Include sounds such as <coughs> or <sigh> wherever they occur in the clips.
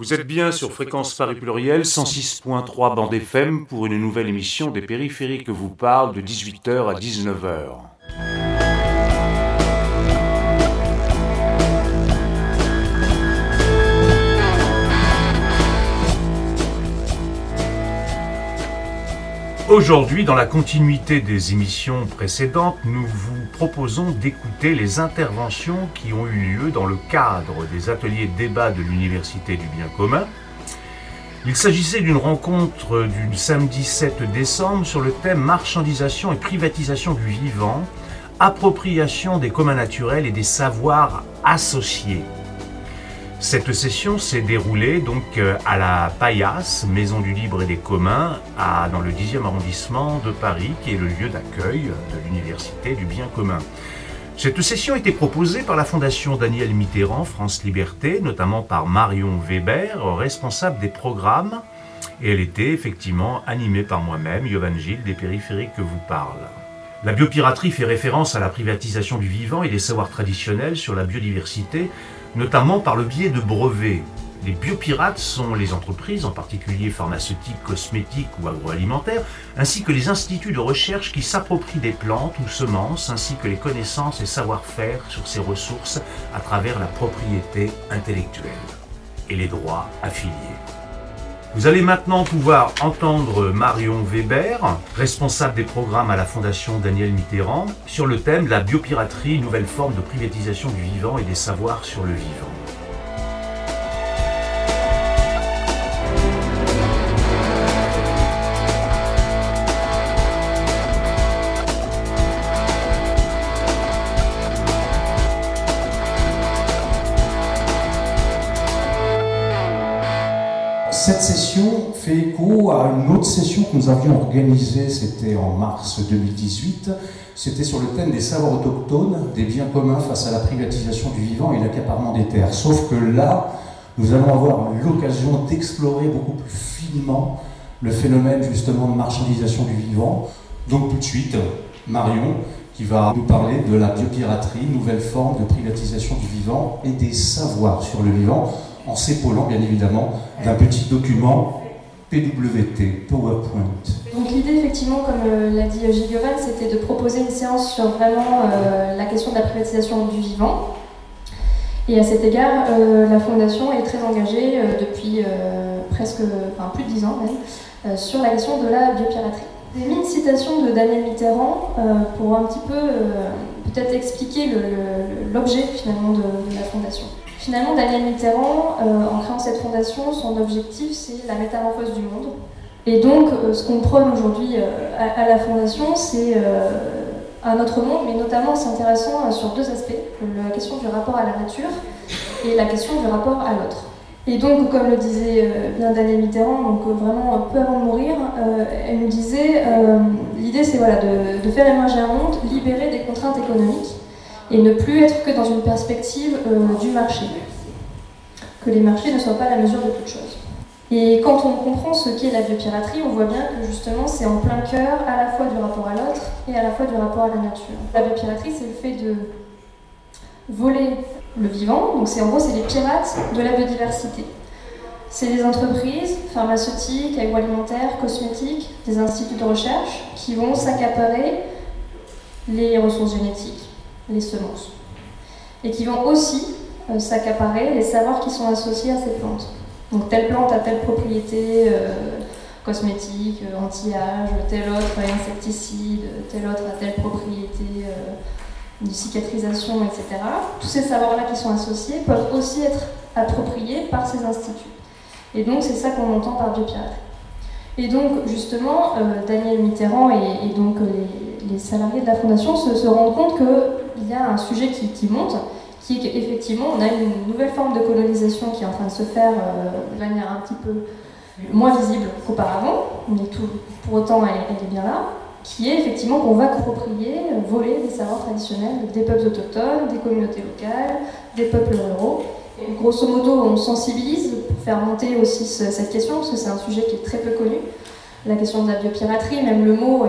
Vous êtes bien sur Fréquence Paris Pluriel 106.3 bande FM pour une nouvelle émission des périphériques vous parle de 18h à 19h. Aujourd'hui, dans la continuité des émissions précédentes, nous vous proposons d'écouter les interventions qui ont eu lieu dans le cadre des ateliers débat de l'Université du bien commun. Il s'agissait d'une rencontre du samedi 7 décembre sur le thème marchandisation et privatisation du vivant, appropriation des communs naturels et des savoirs associés. Cette session s'est déroulée donc euh, à la Paillasse, Maison du Libre et des Communs, à, dans le 10e arrondissement de Paris, qui est le lieu d'accueil de l'Université du Bien commun. Cette session été proposée par la Fondation Daniel Mitterrand, France Liberté, notamment par Marion Weber, responsable des programmes, et elle était effectivement animée par moi-même, Yovan Gilles, des périphériques que vous parle. La biopiraterie fait référence à la privatisation du vivant et des savoirs traditionnels sur la biodiversité notamment par le biais de brevets. Les biopirates sont les entreprises, en particulier pharmaceutiques, cosmétiques ou agroalimentaires, ainsi que les instituts de recherche qui s'approprient des plantes ou semences, ainsi que les connaissances et savoir-faire sur ces ressources à travers la propriété intellectuelle et les droits affiliés. Vous allez maintenant pouvoir entendre Marion Weber, responsable des programmes à la Fondation Daniel Mitterrand, sur le thème la biopiraterie, nouvelle forme de privatisation du vivant et des savoirs sur le vivant. Cette session fait écho à une autre session que nous avions organisée, c'était en mars 2018. C'était sur le thème des savoirs autochtones, des biens communs face à la privatisation du vivant et l'accaparement des terres. Sauf que là, nous allons avoir l'occasion d'explorer beaucoup plus finement le phénomène justement de marchandisation du vivant. Donc tout de suite, Marion, qui va nous parler de la biopiraterie, nouvelle forme de privatisation du vivant et des savoirs sur le vivant en s'épaulant bien évidemment d'un petit document PWT, PowerPoint. Donc l'idée effectivement, comme euh, l'a dit Gilles c'était de proposer une séance sur vraiment euh, la question de la privatisation du vivant. Et à cet égard, euh, la Fondation est très engagée depuis presque, enfin plus de dix ans même, sur la question de la biopiraterie. J'ai mis une citation de Daniel Mitterrand pour un petit peu peut-être expliquer l'objet finalement de la Fondation. Finalement, Daniel Mitterrand, euh, en créant cette fondation, son objectif, c'est la métamorphose du monde. Et donc, euh, ce qu'on prône aujourd'hui euh, à, la fondation, c'est un autre monde, mais notamment c'est intéressant sur deux aspects, la question du rapport à la nature et la question du rapport à l'autre. Et donc, comme le disait bien Daniel Mitterrand, donc vraiment peu avant de mourir, elle nous disait, l'idée c'est voilà, de, de faire émerger un monde libéré des contraintes économiques et ne plus être que dans une perspective euh, du marché. Que les marchés ne soient pas la mesure de toute chose. Et quand on comprend ce qu'est la biopiraterie, on voit bien que justement c'est en plein cœur à la fois du rapport à l'autre et à la fois du rapport à la nature. La biopiraterie, c'est le fait de voler le vivant, donc c'est en gros c'est les pirates de la biodiversité. C'est des entreprises pharmaceutiques, agroalimentaires, cosmétiques, des instituts de recherche qui vont s'accaparer les ressources génétiques, les semences. Et qui vont aussi euh, s'accaparer les savoirs qui sont associés à ces plantes. Donc telle plante a telle propriété euh, cosmétique, euh, anti-âge, tel autre insecticide, tel autre a telle propriété de cicatrisation, etc. Tous ces savoirs-là qui sont associés peuvent aussi être appropriés par ces instituts. Et donc c'est ça qu'on entend par biopiraterie. Et donc justement, Daniel Mitterrand et, donc les, salariés de la Fondation se rendent compte que il y a un sujet qui, monte, qui est qu'effectivement, on a une nouvelle forme de colonisation qui est en train de se faire euh, de manière un petit peu moins visible qu'auparavant, mais tout, pour autant, elle, est bien là, qui est effectivement qu'on va approprier, voler des savoirs traditionnels des peuples autochtones, des communautés locales, des peuples ruraux. Et grosso modo, on sensibilise pour faire monter aussi cette question, parce que c'est un sujet qui est très peu connu la question de la biopiraterie, même le mot euh,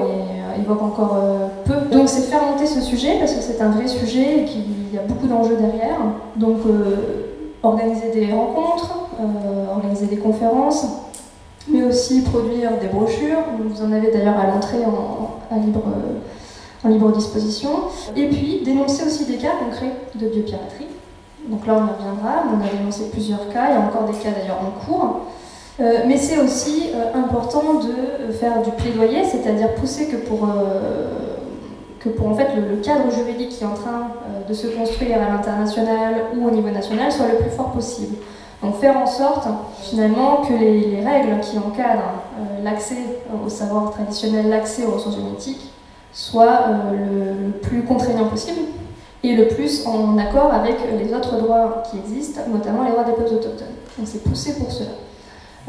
évoque encore euh, peu. Donc c'est faire monter ce sujet parce que c'est un vrai sujet et qu'il y a beaucoup d'enjeux derrière. Donc euh, organiser des rencontres, organiser organiser des conférences, mais aussi produire des brochures. Vous en avez d'ailleurs à l'entrée en, libre, en libre disposition. Et puis dénoncer aussi des cas concrets de biopiraterie. Donc là, on y reviendra. On a dénoncé plusieurs cas. Il y a encore des cas d'ailleurs en cours. Euh, mais c'est aussi euh, important de faire du plaidoyer, c'est-à-dire pousser que pour, euh, que pour en fait, le, cadre juridique qui est en train de se construire à l'international ou au niveau national soit le plus fort possible. Donc faire en sorte finalement que les, règles qui encadrent l'accès au savoir traditionnel, l'accès aux ressources génétiques, soient le, le plus contraignant possible et le plus en accord avec les autres droits qui existent, notamment les droits des peuples autochtones. Donc c'est poussé pour cela.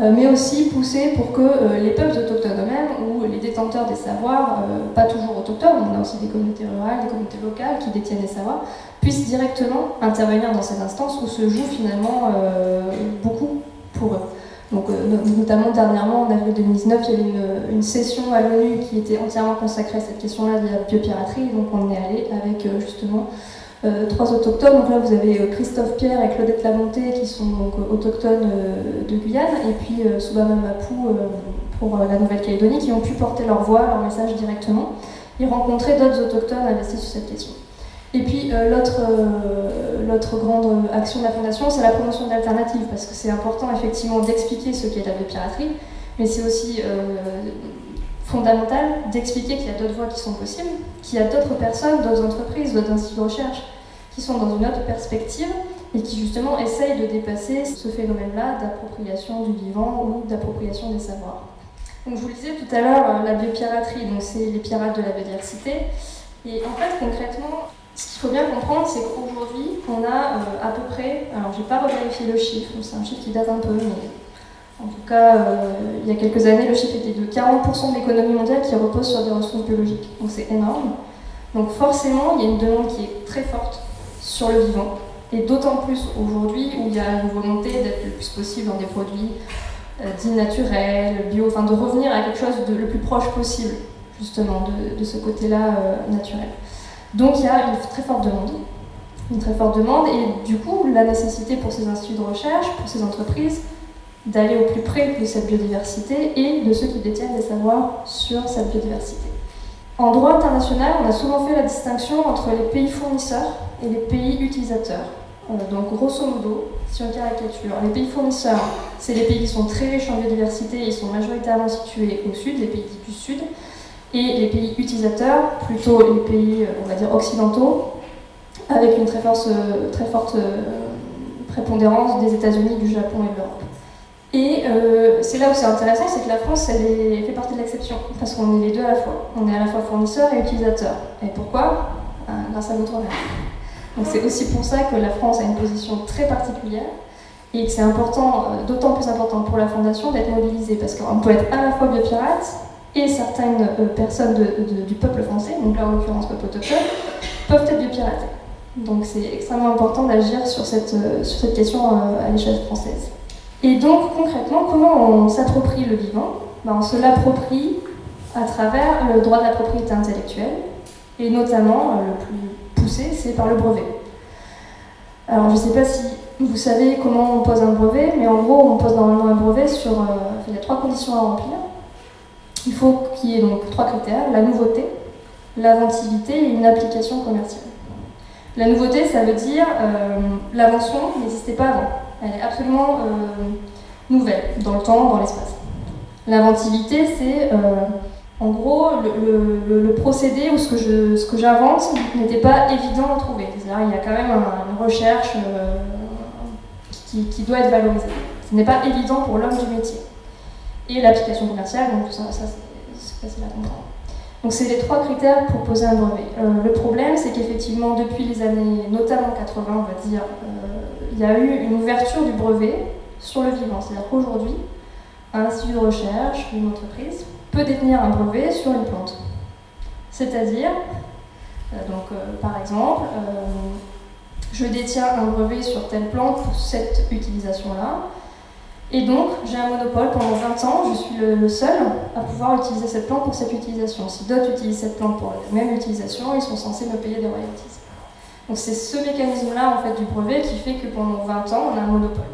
Euh, mais aussi pousser pour que euh, les peuples autochtones eux-mêmes ou les détenteurs des savoirs, euh, pas toujours autochtones, on a aussi des communautés rurales, des communautés locales qui détiennent des savoirs, puissent directement intervenir dans ces instances où se joue finalement beaucoup pour eux. Donc, notamment dernièrement, en avril 2019, il y avait une, une session à l'ONU qui était entièrement consacrée à cette question-là de la biopiraterie. Donc on est allé avec justement euh, trois autochtones. Donc là, vous avez euh, Christophe Pierre et Claudette Lamonté qui sont donc euh, autochtones de Guyane, et puis Soubama Mapou pour la Nouvelle-Calédonie, qui ont pu porter leur voix, leur message directement, et rencontrer d'autres autochtones investis sur cette question. Et puis l'autre grande action de la Fondation, c'est la promotion d'alternatives, parce que c'est important effectivement d'expliquer ce qu'est la biopiraterie, mais c'est aussi fondamental d'expliquer qu'il y a d'autres voies qui sont possibles, qu'il y a d'autres personnes, d'autres entreprises, d'autres instituts de recherche qui sont dans une autre perspective et qui justement essayent de dépasser ce phénomène-là d'appropriation du vivant ou d'appropriation des savoirs. Donc je vous le disais tout à l'heure, euh, la biopiraterie, donc c'est les pirates de la biodiversité. Et en fait, concrètement, ce qu'il faut bien comprendre, c'est qu'aujourd'hui, on a euh, à peu près, alors je n'ai pas revérifié le chiffre, c'est un chiffre qui date un peu, mais en tout cas, euh, il y a quelques années, le chiffre était de 40% de l'économie mondiale qui repose sur des ressources biologiques. Donc c'est énorme. Donc forcément, il y a une demande qui est très forte sur le vivant. Et d'autant plus aujourd'hui où il y a une volonté d'être le plus possible dans des produits euh, dits naturels, bio, enfin de revenir à quelque chose de le plus proche possible, justement, de, ce côté-là euh, naturel. Donc il y a une très forte demande. Une très forte demande, et du coup, la nécessité pour ces instituts de recherche, pour ces entreprises, d'aller au plus près de cette biodiversité et de ceux qui détiennent des savoirs sur cette biodiversité. En droit international, on a souvent fait la distinction entre les pays fournisseurs et les pays utilisateurs. Euh, donc grosso modo, si on caricature, les pays fournisseurs, c'est les pays qui sont très riches en biodiversité, ils sont majoritairement situés au sud, les pays du sud, et les pays utilisateurs, plutôt les pays, dire, occidentaux, avec une très, forte, très forte euh, prépondérance des États-Unis, du Japon et de l'Europe. Et euh, c'est là où c'est intéressant, c'est que la France, elle, fait partie de l'exception, parce qu'on est les deux à la fois. On est à la fois fournisseur et utilisateur. Et pourquoi? Euh, Grâce à notre mère. Donc c'est aussi pour ça que la France a une position très particulière et que c'est important, euh, d'autant plus important pour la Fondation d'être mobilisée, parce qu'on peut être à la fois biopirate et certaines personnes du peuple français, donc là en l'occurrence peuple autochtone, peuvent être biopirates. Donc c'est extrêmement important d'agir sur cette question à l'échelle française. Et donc concrètement, comment on s'approprie le vivant? Ben, On se l'approprie à travers le droit de la propriété intellectuelle, et notamment euh, le plus poussé, c'est par le brevet. Alors je ne sais pas si vous savez comment on pose un brevet, mais en gros on pose normalement un brevet sur... Euh, il y a trois conditions à remplir. Il faut qu'il y ait donc trois critères, la nouveauté, l'inventivité et une application commerciale. La nouveauté, ça veut dire euh, l'invention n'existait pas avant. Elle est absolument euh, nouvelle dans le temps, dans l'espace. L'inventivité, c'est euh, en gros le, procédé ou ce que, j'invente n'était pas évident à trouver. C'est-à-dire il y a quand même une recherche qui, doit être valorisée. Ce n'est pas évident pour l'homme du métier. Et l'application commerciale, donc ça, ça c'est facile à comprendre. Donc c'est les trois critères pour poser un brevet. le problème, c'est qu'effectivement, depuis les années, notamment 80, on va dire, il y a eu une ouverture du brevet sur le vivant. C'est-à-dire qu'aujourd'hui, un institut de recherche, une entreprise, peut détenir un brevet sur une plante. C'est-à-dire, euh, donc euh, par exemple, euh, je détiens un brevet sur telle plante pour cette utilisation-là, et donc j'ai un monopole pendant 20 ans, je suis le, seul à pouvoir utiliser cette plante pour cette utilisation. Si d'autres utilisent cette plante pour la même utilisation, ils sont censés me payer des royalties. Donc c'est ce mécanisme-là en fait du brevet qui fait que pendant 20 ans, on a un monopole.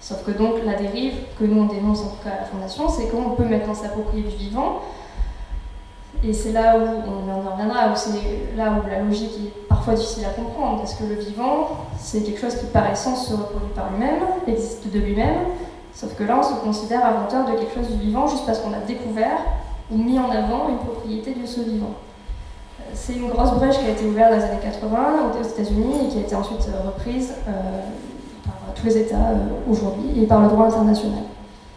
Sauf que donc la dérive que nous on dénonce en tout cas à la Fondation, c'est qu'on peut maintenant s'approprier du vivant. Et c'est là où on en reviendra, où c'est là où la logique est parfois difficile à comprendre, parce que le vivant, c'est quelque chose qui par essence se reproduit par lui-même, existe de lui-même, sauf que là on se considère inventeur de quelque chose du vivant juste parce qu'on a découvert ou mis en avant une propriété de ce vivant. Euh, c'est une grosse brèche qui a été ouverte dans les années 80 aux États-Unis et qui a été ensuite reprise euh, tous les États euh, aujourd'hui et par le droit international.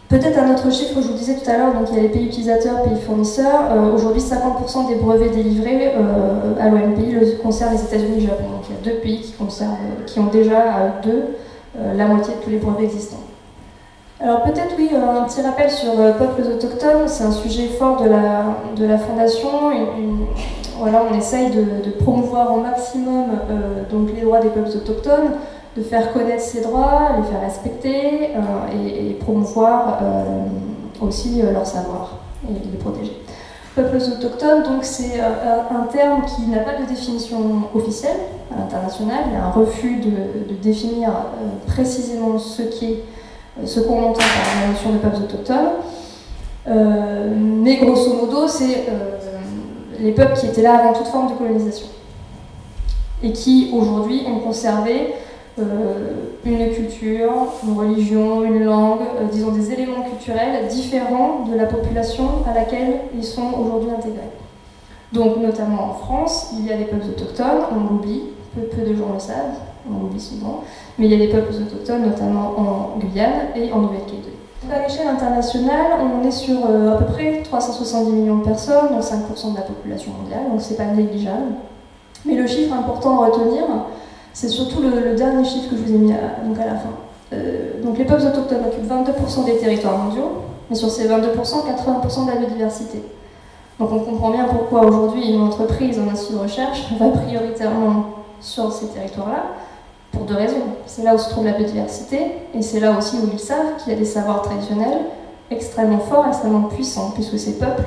Peut-être un autre chiffre, je vous disais tout à l'heure, donc il y a les pays utilisateurs, pays fournisseurs. Euh, aujourd'hui, 50% des brevets délivrés euh, à l'OMPI concernent les États-Unis et le Japon. Donc il y a deux pays qui, qui ont déjà deux la moitié de tous les brevets existants. Alors peut-être oui, un petit rappel sur peuples autochtones, c'est un sujet fort de la, de la Fondation. voilà, on essaye de, promouvoir au maximum donc les droits des peuples autochtones de faire connaître ses droits, les faire respecter euh, et, promouvoir euh, aussi euh, leur savoir et les protéger. Peuples autochtones, donc c'est un terme qui n'a pas de définition officielle à l'international. Il y a un refus de, définir précisément ce ce qu'on entend par la notion de peuples autochtones. mais grosso modo, c'est les peuples qui étaient là avant toute forme de colonisation et qui aujourd'hui ont conservé une culture, une religion, une langue, euh, disons des éléments culturels différents de la population à laquelle ils sont aujourd'hui intégrés. Donc notamment en France, il y a les peuples autochtones, on l'oublie, peu, peu, de gens le savent, on l'oublie souvent, mais il y a des peuples autochtones notamment en Guyane et en Nouvelle-Calédonie. À l'échelle internationale, on est sur euh, à peu près 370 millions de personnes, donc 5% de la population mondiale, donc c'est pas négligeable. Mais le chiffre important à retenir, c'est surtout le, dernier chiffre que je vous ai mis à, donc à la fin. Euh, donc les peuples autochtones occupent 22% des territoires mondiaux, mais sur ces 22%, 80% de la biodiversité. Donc on comprend bien pourquoi aujourd'hui une entreprise en institut de recherche va prioritairement sur ces territoires-là, pour deux raisons. C'est là où se trouve la biodiversité, et c'est là aussi où ils savent qu'il y a des savoirs traditionnels extrêmement forts, extrêmement puissants, puisque ces peuples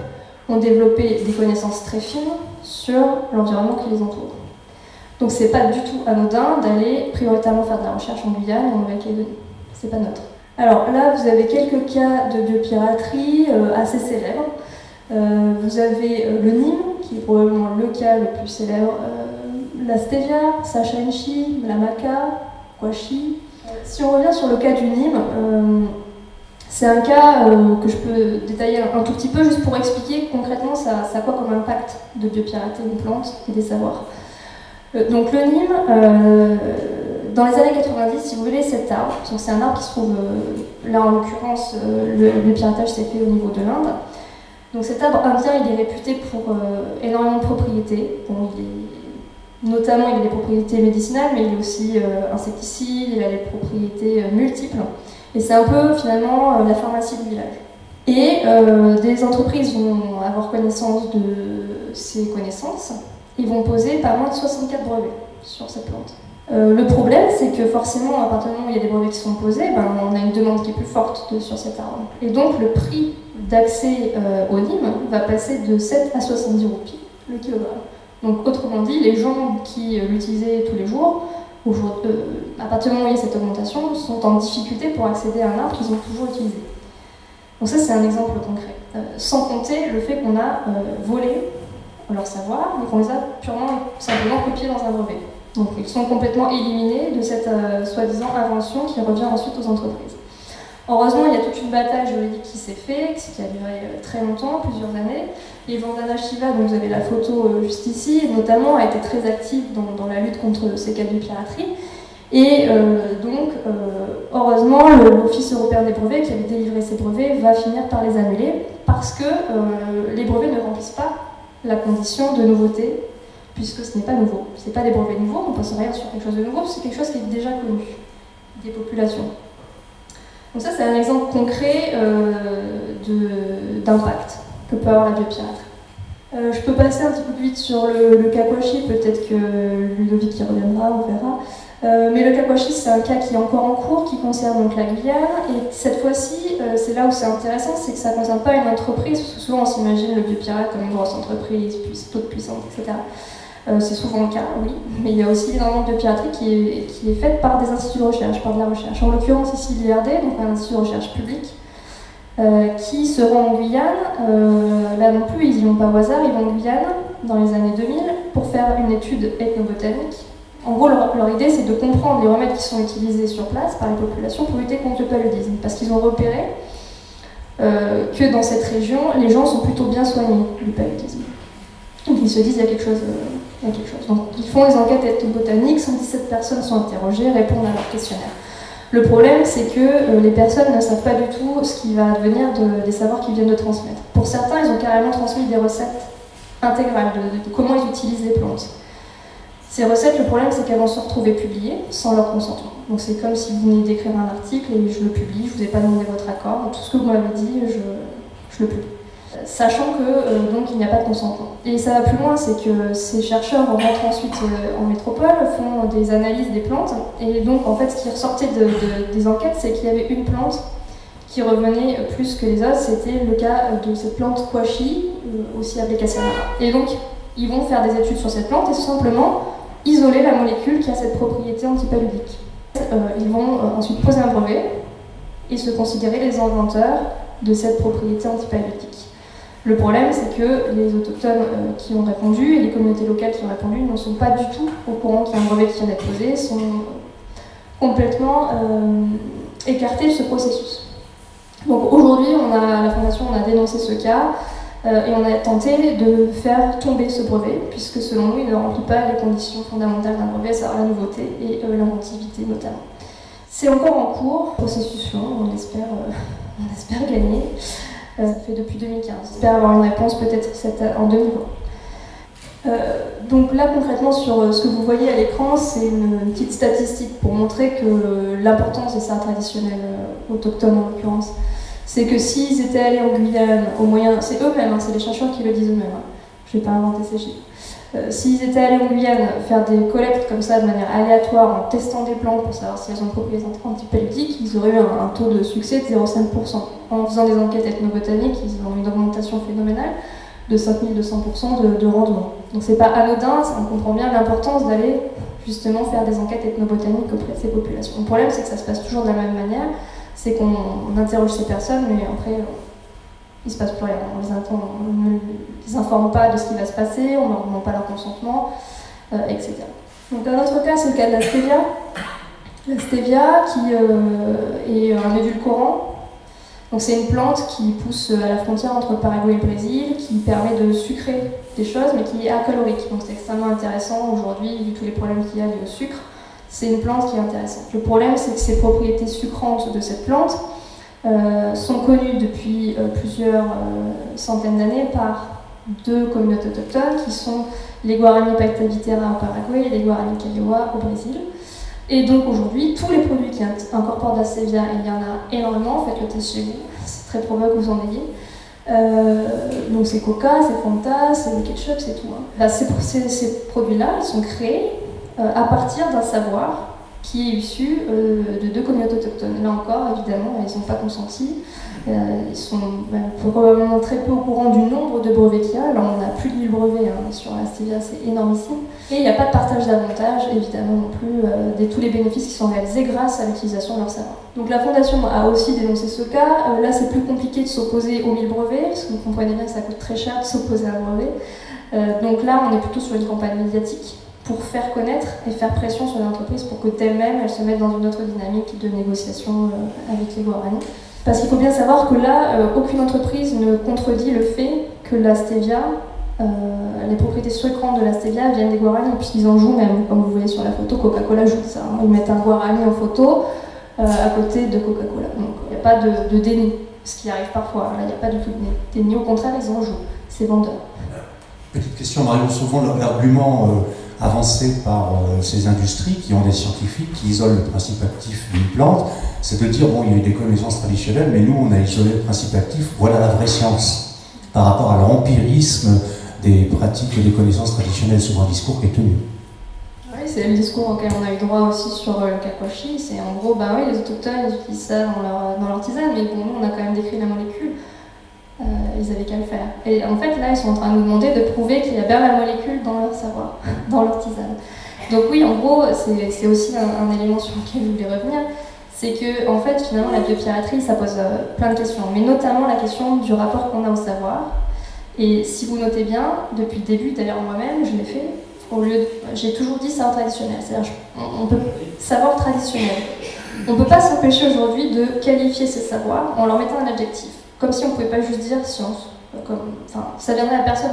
ont développé des connaissances très fines sur l'environnement qui les entoure. Donc c'est pas du tout anodin d'aller prioritairement faire de la recherche en Guyane et en Nouvelle-Calédonie. C'est pas neutre. Alors là, vous avez quelques cas de biopiraterie euh, assez célèbres. Euh, vous avez euh, le Nîmes, qui est probablement le cas le plus célèbre, la stevia, Sacha Inchi, la maca, Kwashi. Si on revient sur le cas du Nîmes, c'est un cas que je peux détailler un, tout petit peu juste pour expliquer concrètement ça, ça a quoi comme impact de biopirater une plante et des savoirs? Euh, donc le Nîmes, euh, dans les années 90, si vous voulez, cet arbre, c'est un arbre qui se trouve, euh, là en l'occurrence, le, piratage s'est fait au niveau de l'Inde. Donc cet arbre indien, il est réputé pour énormément de propriétés. notamment, il a des propriétés médicinales, mais il est aussi insecticide, il a des propriétés multiples. Et c'est un peu finalement la pharmacie du village. Et des entreprises vont avoir connaissance de ces connaissances ils vont poser pas moins de 64 brevets sur cette plante. Euh, le problème, c'est que forcément, à partir du moment où il y a des brevets qui sont posés, ben, on a une demande qui est plus forte sur cet arbre. Et donc, le prix d'accès euh, au Nîmes va passer de 7 à 70 roupies le kilogramme. Donc, autrement dit, les gens qui euh, l'utilisaient tous les jours, à partir du moment où il y a cette augmentation, sont en difficulté pour accéder à un arbre qu'ils ont toujours utilisé. Donc, ça, c'est un exemple concret. sans compter le fait qu'on a volé leur savoir, mais qu'on les a purement simplement copiés dans un brevet. Donc ils sont complètement éliminés de cette euh, soi-disant invention qui revient ensuite aux entreprises. Heureusement, il y a toute une bataille juridique qui s'est faite, qui a duré euh, très longtemps, plusieurs années. Et Vandana Shiva, dont vous avez la photo euh, juste ici, notamment a été très active dans, la lutte contre ces cas de piraterie. Et donc, heureusement, l'Office européen des brevets, qui avait délivré ces brevets, va finir par les annuler parce que les brevets ne remplissent pas la condition de nouveauté, puisque ce n'est pas nouveau. Ce n'est pas des brevets nouveaux, on ne pense rien sur quelque chose de nouveau, c'est quelque chose qui est déjà connu des populations. Donc ça, c'est un exemple concret euh, d'impact que peut avoir la biopiraterie. Euh, je peux passer un petit peu plus vite sur le, le peut-être que Ludovic y reviendra, on verra. Euh, mais le Kakwashi, c'est un cas qui est encore en cours, qui concerne donc la Guyane. Et cette fois-ci, euh, c'est là où c'est intéressant, c'est que ça ne concerne pas une entreprise, parce que souvent on s'imagine le biopirate comme une grosse entreprise, toute puissante, etc. c'est souvent le cas, oui, mais il y a aussi énormément de piraterie qui est, qui est faite par des instituts de recherche, par de la recherche. En l'occurrence ici l'IRD, donc un institut de recherche public, qui se rend en Guyane. là non plus, ils n'y vont pas au hasard, ils vont en Guyane dans les années 2000 pour faire une étude ethnobotanique en gros, leur, idée, c'est de comprendre les remèdes qui sont utilisés sur place par les populations pour lutter contre le paludisme. Parce qu'ils ont repéré euh, que dans cette région, les gens sont plutôt bien soignés du paludisme. Donc ils se disent qu'il y a quelque chose. Euh, quelque chose. Donc ils font les enquêtes ethnobotaniques, 117 personnes sont interrogées, répondent à leur questionnaire. Le problème, c'est que euh, les personnes ne savent pas du tout ce qui va devenir des savoirs qu'ils viennent de transmettre. Pour certains, ils ont carrément transmis des recettes intégrales de comment ils utilisent les plantes. Ces recettes, le problème, c'est qu'elles vont se retrouver publiées sans leur consentement. Donc c'est comme si vous veniez d'écrire un article et je le publie, je ne vous ai pas demandé votre accord, tout ce que vous m'avez dit, je, le publie. Sachant que euh, donc il n'y a pas de consentement. Et ça va plus loin, c'est que ces chercheurs rentrent ensuite euh, en métropole, font des analyses des plantes, et donc en fait ce qui ressortait des enquêtes, c'est qu'il y avait une plante qui revenait plus que les autres, c'était le cas de cette plante euh, aussi appelée Cassiana. Et donc ils vont faire des études sur cette plante et simplement isoler la molécule qui a cette propriété antipaludique. Euh, ils vont euh, ensuite poser un brevet et se considérer les inventeurs de cette propriété antipaludique. Le problème, c'est que les autochtones euh, qui ont répondu et les communautés locales qui ont répondu ne sont pas du tout au courant qu'il y a un brevet qui vient d'être posé, sont complètement écartés de ce processus. Donc aujourd'hui, la Fondation on a dénoncé ce cas. Euh, et on a tenté de faire tomber ce brevet, puisque selon nous, il ne remplit pas les conditions fondamentales d'un brevet, à savoir la nouveauté et euh, l'inventivité notamment. C'est encore en cours, processus long, on espère, euh, <laughs> on espère gagner. ça fait depuis 2015. On espère avoir une réponse peut-être en 2020. donc là concrètement sur ce que vous voyez à l'écran, c'est une, petite statistique pour montrer que l'importance des arts traditionnels autochtones en l'occurrence c'est que s'ils étaient allés en Guyane, au moyen, c'est eux-mêmes, hein, c'est les chercheurs qui le disent eux-mêmes, hein. je ne vais pas inventer ces chiffres. Euh, s'ils étaient allés en Guyane faire des collectes comme ça de manière aléatoire en testant des plantes pour savoir si elles ont une propriété antipaludique, ils auraient eu un, taux de succès de 0,5%. En faisant des enquêtes ethnobotaniques, ils ont une augmentation phénoménale de 5200% de, de rendement. Donc c'est pas anodin, on comprend bien l'importance d'aller justement faire des enquêtes ethnobotaniques auprès de ces populations. Le problème c'est que ça se passe toujours de la même manière c'est qu'on interroge ces personnes, mais après, il il se passe plus rien. On ne les informe pas de ce qui va se passer, on ne demande pas leur consentement, euh, etc. Donc un autre cas, c'est le cas de la stevia. La stevia qui euh, est un édulcorant. Donc c'est une plante qui pousse à la frontière entre le Paraguay et le Brésil, qui permet de sucrer des choses, mais qui est acalorique. Donc c'est extrêmement intéressant aujourd'hui, vu tous les problèmes qu'il y a liés au sucre c'est une plante qui est intéressante. Le problème, c'est que ces propriétés sucrantes de cette plante euh, sont connues depuis euh, plusieurs euh, centaines d'années par deux communautés autochtones qui sont les Guarani Pactavitera au Paraguay et les Guarani Kaiwa au Brésil. Et donc aujourd'hui, tous les produits qui incorporent de la stevia, et il y en a énormément, faites le test chez vous, c'est très probable que vous en ayez. donc c'est Coca, c'est Fanta, c'est le ketchup, c'est tout. Hein. Bah, ces, ces produits-là, ils sont créés à partir d'un savoir qui est issu euh, de deux communautés autochtones. Là encore, évidemment, ils n'ont pas consenti. Euh, ils sont probablement très peu au courant du nombre de brevets qu'il y a. Là, on a plus de 1000 brevets hein, sur la stevia, c'est énormissime. Et il n'y a pas de partage d'avantages, évidemment, non plus, de tous les bénéfices qui sont réalisés grâce à l'utilisation de leur savoir. Donc la Fondation a aussi dénoncé ce cas. là, c'est plus compliqué de s'opposer aux 1000 brevets, parce que vous comprenez bien que ça coûte très cher de s'opposer à un brevet. donc là, on est plutôt sur une campagne médiatique pour faire connaître et faire pression sur les entreprises pour que d'elles-mêmes elles se mettent dans une autre dynamique de négociation euh, avec les Guarani. Parce qu'il faut bien savoir que là, euh, aucune entreprise ne contredit le fait que la stevia, euh, les propriétés sucrantes de la stevia viennent des Guarani, puisqu'ils en jouent même, comme vous voyez sur la photo, Coca-Cola joue ça. Hein. Ils mettent un Guarani en photo à côté de Coca-Cola. Donc il n'y a pas de, déni, ce qui arrive parfois. Là, il n'y a pas du tout de déni. Au contraire, ils en jouent. C'est vendeur. Petite question, Marion. Souvent, l'argument avancé par euh, ces industries qui ont des scientifiques qui isolent le principe actif d'une plante, c'est de dire, bon, il y a eu des connaissances traditionnelles, mais nous, on a isolé le principe actif, voilà la vraie science, par rapport à l'empirisme des pratiques et des connaissances traditionnelles, souvent un discours qui est tenu. Oui, c'est le discours auquel on a eu droit aussi sur euh, le kakwashi, c'est en gros, bah oui, les autochtones, utilisent ça dans leur, dans leur tisane, mais bon, on a quand même décrit la molécule. Euh, ils avaient qu'à le faire. Et en fait, là, ils sont en train de nous demander de prouver qu'il y a bien la molécule dans leur savoir, <laughs> dans leur tisane. Donc oui, en gros, c'est aussi un, élément sur lequel je voulais revenir, c'est que en fait, finalement, la biopiraterie, ça pose euh, plein de questions, mais notamment la question du rapport qu'on a au savoir. Et si vous notez bien, depuis le début, d'ailleurs moi-même, je l'ai fait, au lieu j'ai toujours dit savoir traditionnel, c'est-à-dire on peut savoir traditionnel. On ne peut pas s'empêcher aujourd'hui de qualifier ces savoirs en leur mettant un adjectif, comme si on pouvait pas juste dire science. Enfin, ça viendrait à personne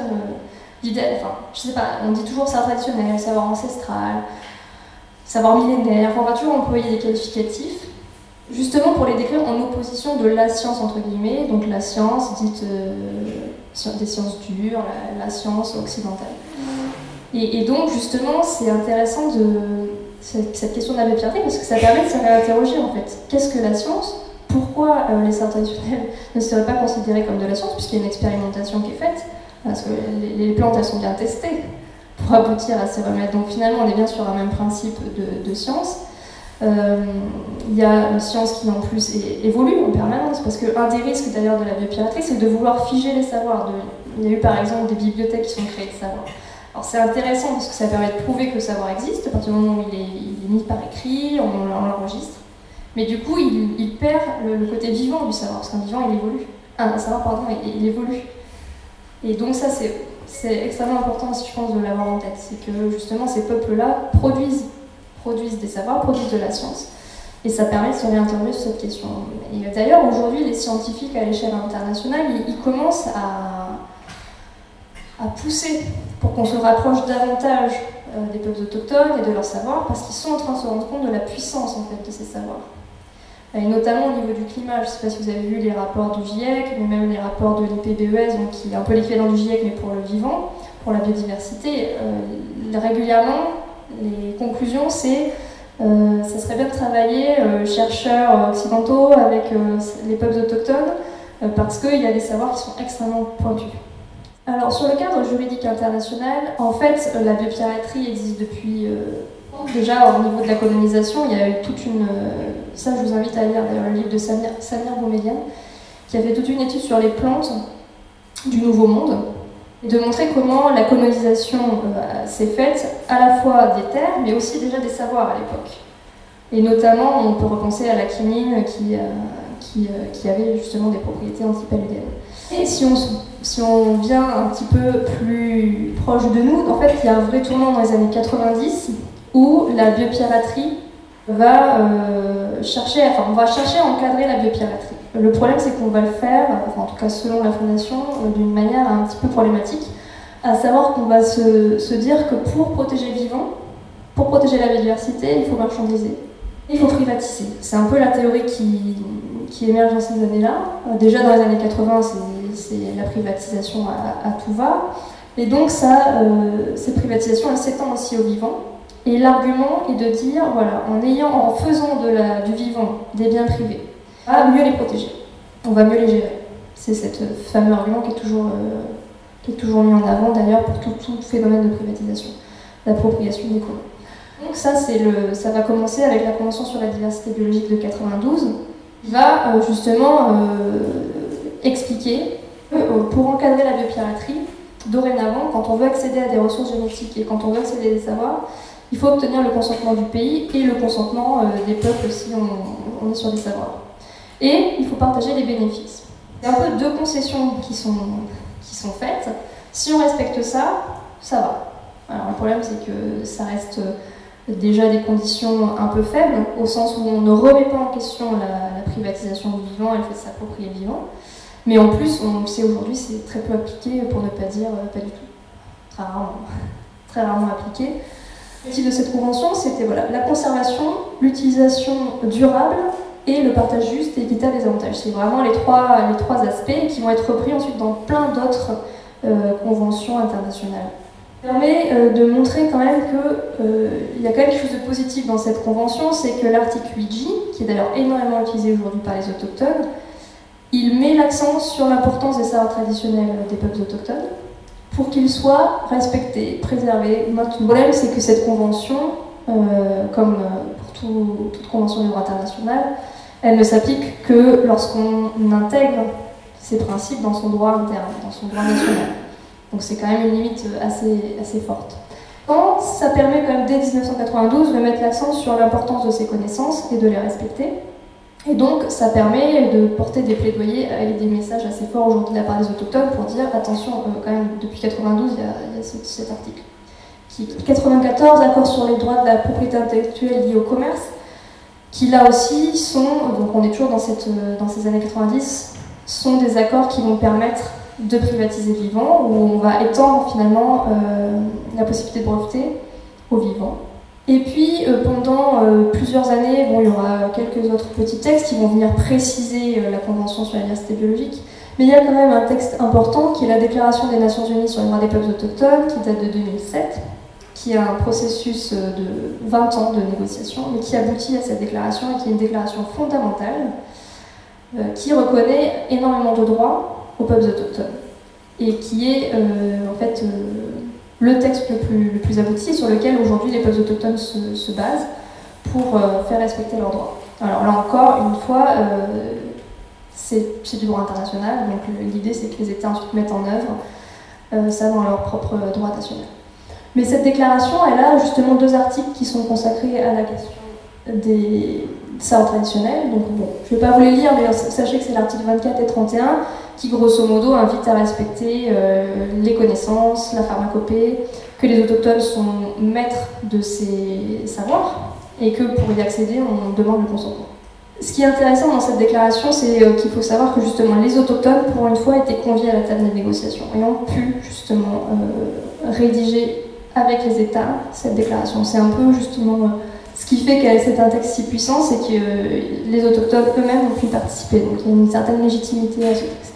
l'idée, euh, enfin, je sais pas, on dit toujours savoir traditionnel, savoir ancestral, savoir millénaire, on va toujours employer des qualificatifs, justement pour les décrire en opposition de la science entre guillemets, donc la science dite euh, des sciences dures, la, science occidentale. Et, donc justement, c'est intéressant de cette, question de la parce que ça permet de se en fait. Qu'est-ce que la science? Pourquoi euh, les sciences traditionnelles <laughs> ne seraient pas considérées comme de la science puisqu'il y a une expérimentation qui est faite Parce que les, plantes elles sont bien testées pour aboutir à ces remèdes. Donc finalement on est bien sur un même principe de, science. Euh, il y a une science qui en plus évolue en permanence parce qu'un des risques d'ailleurs de la biopiraterie c'est de vouloir figer les savoirs. il y a eu par exemple des bibliothèques qui sont créées de savoir c'est intéressant parce que ça permet de prouver que le savoir existe à partir du moment où il est, mis par écrit, on, l'enregistre. Mais du coup, il, perd le, côté vivant du savoir, parce qu'un vivant, il évolue. un savoir, pardon, il, évolue. Et donc ça, c'est extrêmement important aussi, je pense, de l'avoir en tête. C'est que justement, ces peuples-là produisent, produisent des savoirs, produisent de la science. Et ça permet de se réinterroger sur cette question. Et d'ailleurs, aujourd'hui, les scientifiques à l'échelle internationale, ils commencent à à pousser pour qu'on se rapproche davantage euh, des peuples autochtones et de leur savoir, parce qu'ils sont en train de se rendre compte de la puissance en fait de ces savoirs. Et notamment au niveau du climat, je ne sais pas si vous avez vu les rapports du GIEC, mais même les rapports de l'IPBES, donc qui est un peu l'équivalent du GIEC mais pour le vivant, pour la biodiversité. Euh, régulièrement, les conclusions, c'est euh, ça serait bien de travailler, chercheurs occidentaux, avec les peuples autochtones, parce qu'il y a des savoirs qui sont extrêmement pointus. Alors sur le cadre juridique international, en fait, la biopiraterie existe depuis euh, déjà au niveau de la colonisation. Il y a eu toute une, euh, ça je vous invite à lire d'ailleurs le livre de Samir, Samir Boumedian, qui a fait toute une étude sur les plantes du Nouveau Monde et de montrer comment la colonisation euh, s'est faite à la fois des terres, mais aussi déjà des savoirs à l'époque. Et notamment, on peut repenser à la quinine qui, qui, qui avait justement des propriétés antipaludiennes. Et si on, si on vient un petit peu plus proche de nous, en fait, il y a un vrai tournant dans les années 90 où la biopiraterie va euh, chercher, enfin, on va chercher à encadrer la biopiraterie. Le problème, c'est qu'on va le faire, en tout cas selon la Fondation, euh, d'une manière un petit peu problématique, à savoir qu'on va se, dire que pour protéger le vivant, pour protéger la biodiversité, il faut marchandiser, il faut privatiser. C'est un peu la théorie qui, qui émerge dans ces années-là. Euh, déjà dans les années 80, c'est la privatisation à, tout va. Et donc ça, cette privatisation, elle s'étend aussi au vivant. Et l'argument est de dire, voilà, en, ayant, en faisant du vivant des biens privés, on va mieux les protéger, on va mieux les gérer. C'est ce fameux argument qui est toujours, euh, qui est toujours mis en avant d'ailleurs pour tout, tout, phénomène de privatisation, l'appropriation des communs. Donc ça, le, ça va commencer avec la Convention sur la diversité biologique de 92, va euh, justement expliquer euh, pour encadrer la biopiraterie, dorénavant, quand on veut accéder à des ressources génétiques et quand on veut accéder à des savoirs, il faut obtenir le consentement du pays et le consentement euh, des peuples si on, est sur des savoirs. Et il faut partager les bénéfices. A un peu deux concessions qui sont, qui sont faites. Si on respecte ça, ça va. Alors le problème c'est que ça reste déjà des conditions un peu faibles, au sens où on ne remet pas en question la, la privatisation du vivant et le fait de s'approprier le vivant. Mais en plus, on sait aujourd'hui, c'est très peu appliqué, pour ne pas dire euh, pas du tout. Très rarement, <laughs> très rarement appliqué. L'objectif de cette convention, c'était voilà, la conservation, l'utilisation durable et le partage juste et équitable des avantages. C'est vraiment les trois, les trois aspects qui vont être repris ensuite dans plein d'autres euh, conventions internationales. Ça permet euh, de montrer quand même qu'il y a quand même quelque chose de positif dans cette convention, c'est que l'article 8J, qui est d'ailleurs énormément utilisé aujourd'hui par les autochtones, il met l'accent sur l'importance des savoirs traditionnels des peuples autochtones pour qu'ils soient respectés, préservés, maintenus. Le problème, c'est que cette convention, euh, comme euh, pour toute convention du droit international, elle ne s'applique que lorsqu'on intègre ces principes dans son droit interne, dans son droit national. Donc c'est quand même une limite assez, assez forte. Ça permet quand dès 1992 de mettre l'accent sur l'importance de ces connaissances et de les respecter. Et donc, ça permet de porter des plaidoyers avec des messages assez forts aujourd'hui de la part des autochtones pour dire attention, euh, quand même, depuis 92, il y a, cet article. Qui, 94, accord sur les droits de la propriété intellectuelle liés au commerce, qui là aussi sont, donc on est toujours dans, dans ces années 90, sont des accords qui vont permettre de privatiser le vivant, où on va étendre finalement euh, la possibilité de breveter au vivant. Et puis, euh, pendant euh, plusieurs années, bon, il y aura quelques autres petits textes qui vont venir préciser euh, la Convention sur la diversité biologique. Mais il y a quand même un texte important qui est la Déclaration des Nations Unies sur les droits des peuples autochtones, qui date de 2007, qui a un processus de 20 ans de négociation, mais qui aboutit à cette déclaration et qui est une déclaration fondamentale qui reconnaît énormément de droits aux peuples autochtones et qui est en fait le texte le plus, le plus abouti sur lequel aujourd'hui les peuples autochtones se, se basent pour euh, faire respecter leurs droits. Alors là encore, une fois, euh, c'est du droit international, donc l'idée c'est que les États ensuite mettent en œuvre euh, ça dans leur propre droit national. Mais cette déclaration, elle a justement deux articles qui sont consacrés à la question des savoirs traditionnels. Donc bon, je ne vais pas vous les lire, mais sachez que c'est l'article 24 et 31 qui grosso modo invite à respecter euh, les connaissances, la pharmacopée, que les autochtones sont maîtres de ces savoirs et que pour y accéder, on demande le consentement. Ce qui est intéressant dans cette déclaration, c'est euh, qu'il faut savoir que justement les autochtones, pour une fois, étaient conviés à la table des négociations et ont pu justement euh, rédiger avec les États cette déclaration. C'est un peu justement ce qui fait que c'est un texte si puissant, c'est que les autochtones eux-mêmes ont pu participer. Donc il y a une certaine légitimité à ce texte.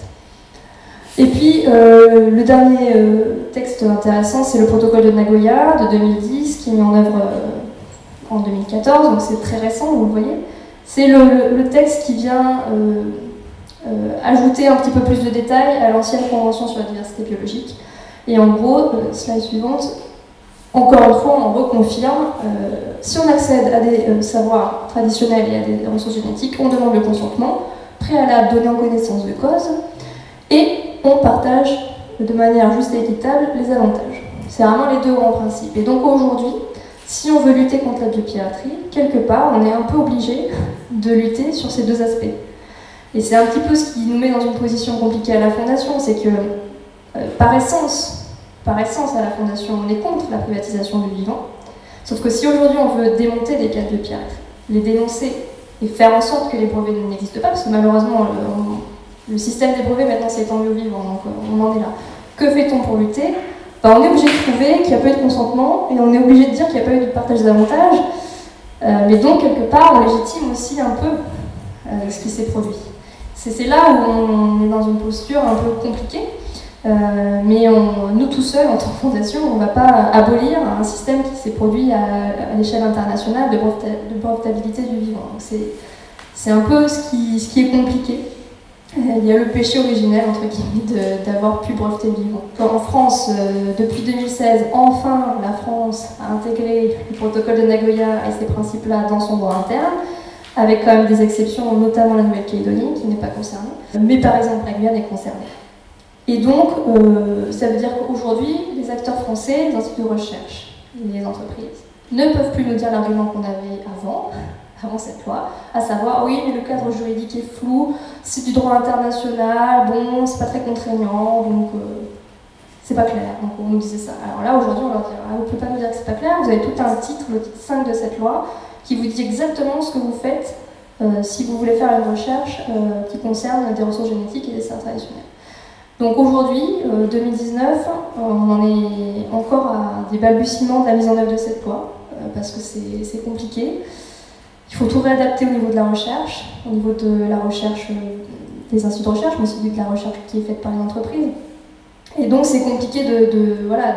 Et puis, euh, le dernier euh, texte intéressant, c'est le protocole de Nagoya de 2010, qui est mis en œuvre euh, en 2014, donc c'est très récent, vous le voyez. C'est le, texte qui vient ajouter un petit peu plus de détails à l'ancienne convention sur la diversité biologique. Et en gros, slide suivante, encore une fois, on reconfirme, si on accède à des savoirs traditionnels et à des ressources génétiques, on demande le consentement, préalable donné en connaissance de cause, et on partage de manière juste et équitable les avantages. C'est vraiment les deux grands principes. Et donc aujourd'hui, si on veut lutter contre la biopiraterie, quelque part, on est un peu obligé de lutter sur ces deux aspects. Et c'est un petit peu ce qui nous met dans une position compliquée à la Fondation, c'est que euh, par essence, par essence à la Fondation, on est contre la privatisation du vivant. Sauf que si aujourd'hui on veut démonter les cas de biopiraterie, les dénoncer et faire en sorte que les brevets n'existent pas, parce que malheureusement le système des brevets, maintenant, c'est étendu au vivant, donc euh, on en est là. Que fait-on pour lutter? Ben, On est obligé de prouver qu'il n'y a pas eu de consentement, et on est obligé de dire qu'il n'y a pas eu de partage d'avantages, euh, mais donc, quelque part, on légitime aussi un peu euh, ce qui s'est produit. C'est là où on est dans une posture un peu compliquée, mais nous tout seuls, en tant que <laughs> fondation, on ne va pas abolir un système qui s'est produit à, l'échelle internationale de, brevetabilité du vivant. C'est un peu ce qui, est compliqué. Il y a le péché originel, entre guillemets, d'avoir pu breveter le vivant. En France, euh, depuis 2016, enfin, la France a intégré le protocole de Nagoya et ces principes-là dans son droit interne, avec quand même des exceptions, notamment la Nouvelle-Calédonie, qui n'est pas concernée. Mais par exemple, la Guyane est concernée. Et donc, euh, ça veut dire qu'aujourd'hui, les acteurs français, les instituts de recherche, les entreprises, ne peuvent plus nous dire l'argument qu'on avait avant, <laughs> avant cette loi, à savoir oui mais le cadre juridique est flou, c'est du droit international, bon c'est pas très contraignant, donc euh, c'est pas clair. Donc on nous disait ça. Alors là aujourd'hui on leur dit ah, vous pouvez pas nous dire que c'est pas clair, vous avez tout un titre, le titre 5 de cette loi, qui vous dit exactement ce que vous faites euh, si vous voulez faire une recherche qui concerne des ressources génétiques et des sciences traditionnelles. Donc aujourd'hui, 2019, on en est encore à des balbutiements de la mise en œuvre de cette loi, parce que c'est compliqué. Il faut tout réadapter au niveau de la recherche, au niveau de la recherche euh, des instituts de recherche, mais aussi de la recherche qui est faite par les entreprises. Et donc c'est compliqué de, voilà,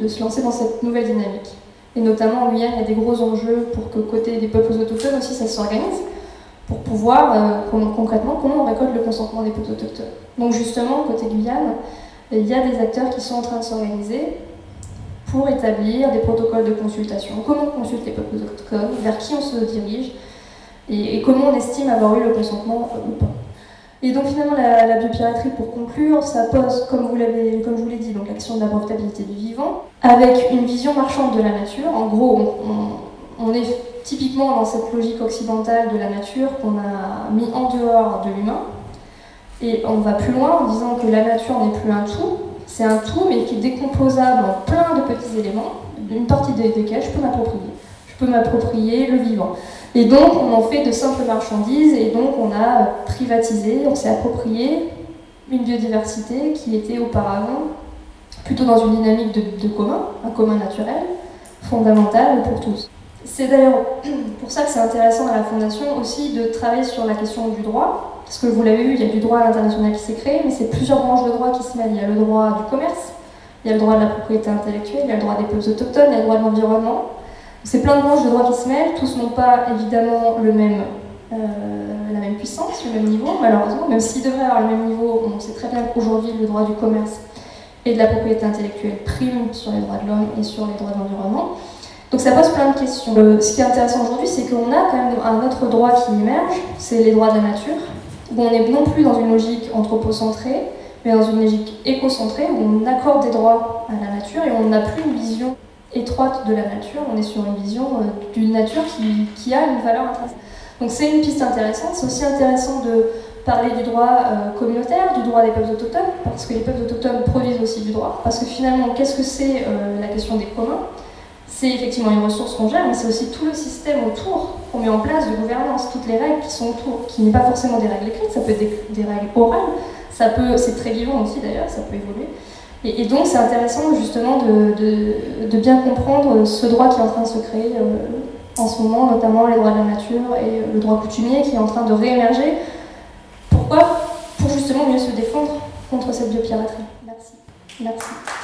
de, se lancer dans cette nouvelle dynamique. Et notamment en Guyane, il y a des gros enjeux pour que côté des peuples autochtones aussi ça s'organise, pour pouvoir euh, concrètement comment on récolte le consentement des peuples autochtones. Donc justement, côté Guyane, il y a des acteurs qui sont en train de s'organiser pour établir des protocoles de consultation. Comment on consulte les peuples autochtones, vers qui on se dirige, et, comment on estime avoir eu le consentement ou pas. Et donc finalement, la, biopiraterie, pour conclure, ça pose, comme, vous l'avez, comme je vous l'ai dit, donc l'action de la brevetabilité du vivant, avec une vision marchande de la nature. En gros, on, est typiquement dans cette logique occidentale de la nature qu'on a mis en dehors de l'humain. Et on va plus loin en disant que la nature n'est plus un tout, c'est un tout mais qui est décomposable en plein de petits éléments, une partie desquels je peux m'approprier. Je peux m'approprier le vivant. Et donc, on en fait de simples marchandises, et donc on a privatisé, on s'est approprié une biodiversité qui était auparavant plutôt dans une dynamique de, commun, un commun naturel, fondamental pour tous. C'est d'ailleurs <clears throat> pour ça que c'est intéressant à la Fondation aussi de travailler sur la question du droit, parce que vous l'avez vu, il y a du droit à l'international qui s'est créé, mais c'est plusieurs branches de droit qui se mêlent. Il y a le droit du commerce, il y a le droit de la propriété intellectuelle, il y a le droit des peuples autochtones, il y a le droit de l'environnement, c'est plein de branches de droit qui se mêlent, tous n'ont pas évidemment le même, euh, la même puissance, le même niveau, malheureusement, même s'ils devraient avoir le même niveau, on sait très bien qu'aujourd'hui le droit du commerce et de la propriété intellectuelle prime sur les droits de l'homme et sur les droits de l'environnement. Donc ça pose plein de questions. ce qui est intéressant aujourd'hui, c'est qu'on a quand même un autre droit qui émerge, c'est les droits de la nature, où on n'est non plus dans une logique anthropocentrée, mais dans une logique écocentrée, où on accorde des droits à la nature et on n'a plus une vision étroite de la nature, on est sur une vision euh, d'une nature qui, qui, a une valeur intrinsèque. Donc c'est une piste intéressante. C'est aussi intéressant de parler du droit euh, communautaire, du droit des peuples autochtones, parce que les peuples autochtones produisent aussi du droit. Parce que finalement, qu'est-ce que c'est euh, la question des communs? C'est effectivement une ressource qu'on gère, mais c'est aussi tout le système autour qu'on met en place de gouvernance, toutes les règles qui sont autour, qui n'est pas forcément des règles écrites, ça peut être des, règles orales, ça peut, c'est très vivant aussi d'ailleurs, ça peut évoluer. Et, donc c'est intéressant justement de, bien comprendre ce droit qui est en train de se créer euh, en ce moment, notamment les droits de la nature et euh, le droit coutumier qui est en train de réémerger. Pourquoi Pour justement mieux se défendre contre cette biopiraterie. Merci. Merci.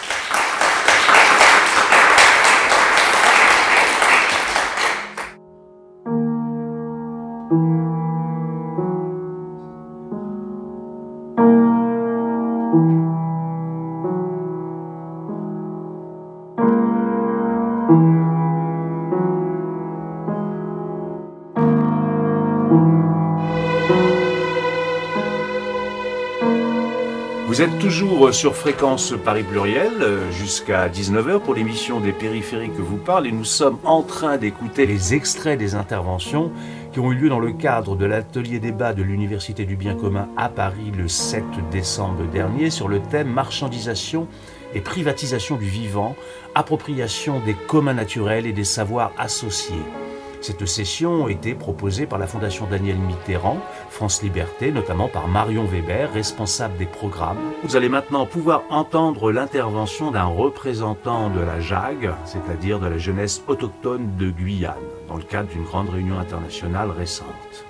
Toujours sur fréquence Paris Pluriel euh, jusqu'à 19h pour l'émission des périphériques que vous parle et nous sommes en train d'écouter les extraits des interventions qui ont eu lieu dans le cadre de l'atelier débat de l'Université du bien commun à Paris le 7 décembre dernier sur le thème marchandisation et privatisation du vivant, appropriation des communs naturels et des savoirs associés. Cette session été proposée par la Fondation Daniel Mitterrand, France Liberté, notamment par Marion Weber, responsable des programmes. Vous allez maintenant pouvoir entendre l'intervention d'un représentant de la JAG, c'est-à-dire de la jeunesse autochtone de Guyane, dans le cadre d'une grande réunion internationale récente.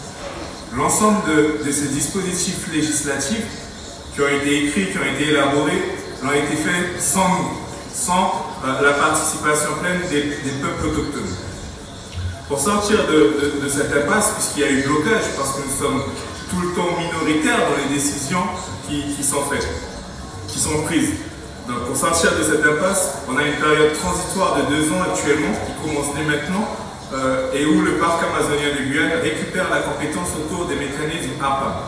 L'ensemble de, ces dispositifs législatifs qui ont été écrits, qui ont été élaborés, ont été faits sans, sans euh, la participation pleine des peuples autochtones. Pour sortir de, cette impasse, puisqu'il y a eu blocage, parce que nous sommes tout le temps minoritaires dans les décisions qui, sont faites, qui sont prises. Donc pour sortir de cette impasse, on a une période transitoire de deux ans actuellement, qui commence dès maintenant, euh, et où le parc amazonien de Guyane récupère la compétence autour des mécanismes APA.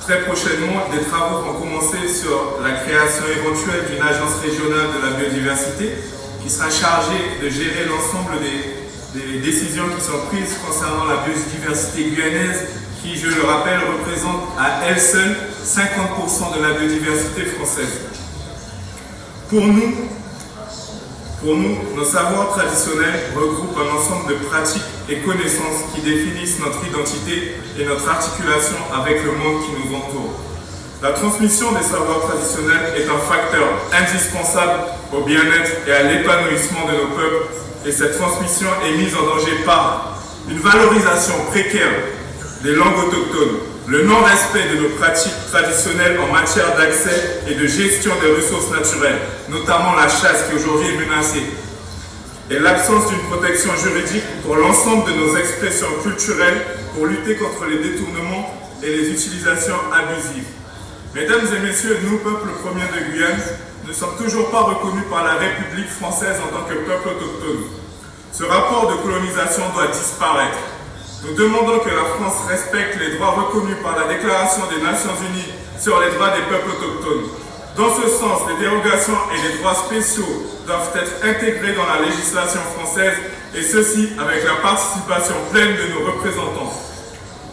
Très prochainement, des travaux vont commencer sur la création éventuelle d'une agence régionale de la biodiversité qui sera chargé de gérer l'ensemble des, décisions qui sont prises concernant la biodiversité guyanaise, qui, je le rappelle, représente à elle seule 50% de la biodiversité française. Pour nous, pour nous, nos savoirs traditionnels regroupent un ensemble de pratiques et connaissances qui définissent notre identité et notre articulation avec le monde qui nous entoure. La transmission des savoirs traditionnels est un facteur indispensable au bien-être et à l'épanouissement de nos peuples et cette transmission est mise en danger par une valorisation précaire des langues autochtones, le non-respect de nos pratiques traditionnelles en matière d'accès et de gestion des ressources naturelles, notamment la chasse qui aujourd'hui est menacée, et l'absence d'une protection juridique pour l'ensemble de nos expressions culturelles pour lutter contre les détournements et les utilisations abusives. Mesdames et messieurs, nous, peuple premier de Guyane, ne sommes toujours pas reconnus par la République française en tant que peuple autochtone. Ce rapport de colonisation doit disparaître. Nous demandons que la France respecte les droits reconnus par la Déclaration des Nations Unies sur les droits des peuples autochtones. Dans ce sens, les dérogations et les droits spéciaux doivent être intégrés dans la législation française et ceci avec la participation pleine de nos représentants.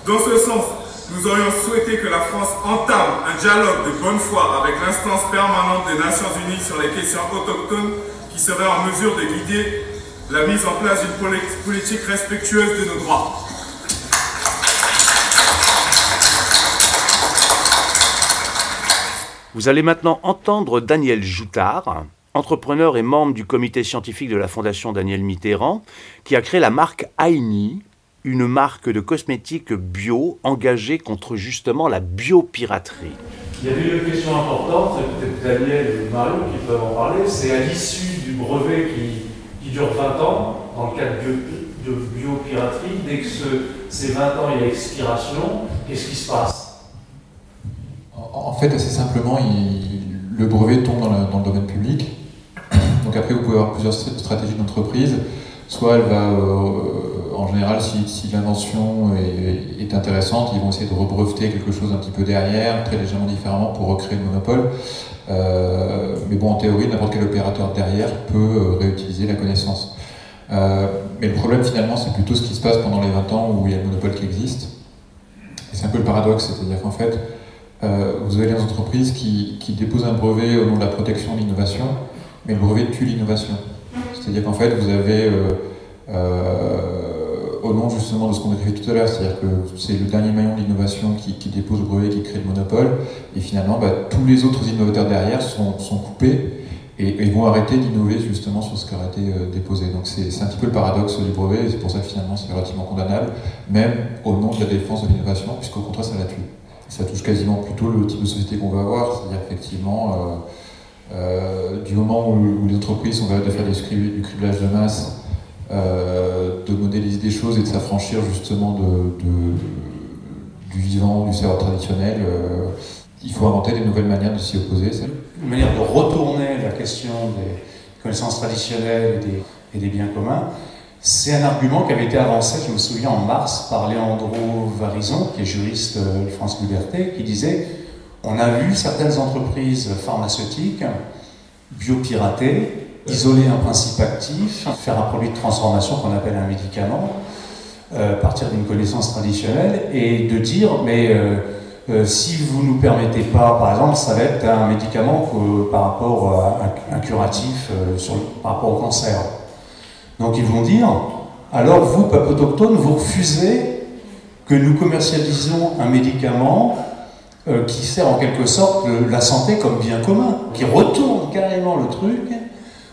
Dans ce sens, nous aurions souhaité que la France entame un dialogue de bonne foi avec l'instance permanente des Nations Unies sur les questions autochtones qui serait en mesure de guider la mise en place d'une politique respectueuse de nos droits. Vous allez maintenant entendre Daniel Joutard, entrepreneur et membre du comité scientifique de la Fondation Daniel Mitterrand, qui a créé la marque Aini, une marque de cosmétiques bio engagée contre justement la biopiraterie. Il y avait une question importante, peut-être Daniel ou Mario qui peuvent en parler, c'est à l'issue du brevet qui, dure 20 ans, dans le cadre de, biopiraterie, dès que ces 20 ans il y a expiration, qu'est-ce qui se passe? En fait, assez simplement, le brevet tombe dans, le domaine public. Donc après, vous pouvez avoir plusieurs stratégies d'entreprise. Soit elle va, euh, en général, si, l'invention est, intéressante, ils vont essayer de rebreveter quelque chose un petit peu derrière, très légèrement différemment pour recréer le monopole. Euh, mais bon, en théorie, n'importe quel opérateur derrière peut euh, réutiliser la connaissance. mais le problème finalement, c'est plutôt ce qui se passe pendant les 20 ans où il y a le monopole qui existe. c'est un peu le paradoxe, c'est-à-dire qu'en fait, vous avez des entreprises qui, déposent un brevet au nom de la protection de l'innovation, mais le brevet tue l'innovation. C'est-à-dire qu'en fait, vous avez, euh, euh, au nom justement de ce qu'on fait tout à l'heure, c'est-à-dire que c'est le dernier maillon de l'innovation qui, dépose le brevet, qui crée le monopole, et finalement, bah, tous les autres innovateurs derrière sont, coupés et, vont arrêter d'innover justement sur ce qui a été déposé. Donc c'est un petit peu le paradoxe du brevet, et c'est pour ça que finalement c'est relativement condamnable, même au nom de la défense de l'innovation, puisqu'au contraire ça la tue ça touche quasiment plutôt le type de société qu'on va avoir, c'est-à-dire effectivement, euh, euh, du moment où, les entreprises sont capables de faire du criblage de masse, euh, de modéliser des choses et de s'affranchir justement de, du vivant, du savoir traditionnel, il faut inventer des nouvelles manières de s'y opposer. Une manière de retourner la question des connaissances traditionnelles et des biens communs, c'est un argument qui avait été avancé, je me souviens, en mars par Léandro Varison, qui est juriste de France Liberté, qui disait on a vu certaines entreprises pharmaceutiques biopirater, isoler un principe actif, faire un produit de transformation qu'on appelle un médicament, euh, partir d'une connaissance traditionnelle, et de dire mais euh, euh, si vous ne nous permettez pas, par exemple, ça va être un médicament par rapport à un, curatif sur, par rapport au cancer. Donc ils vont dire, alors vous, peuple autochtone, vous refusez que nous commercialisions un médicament euh, qui sert en quelque sorte la santé comme bien commun, qui retourne carrément le truc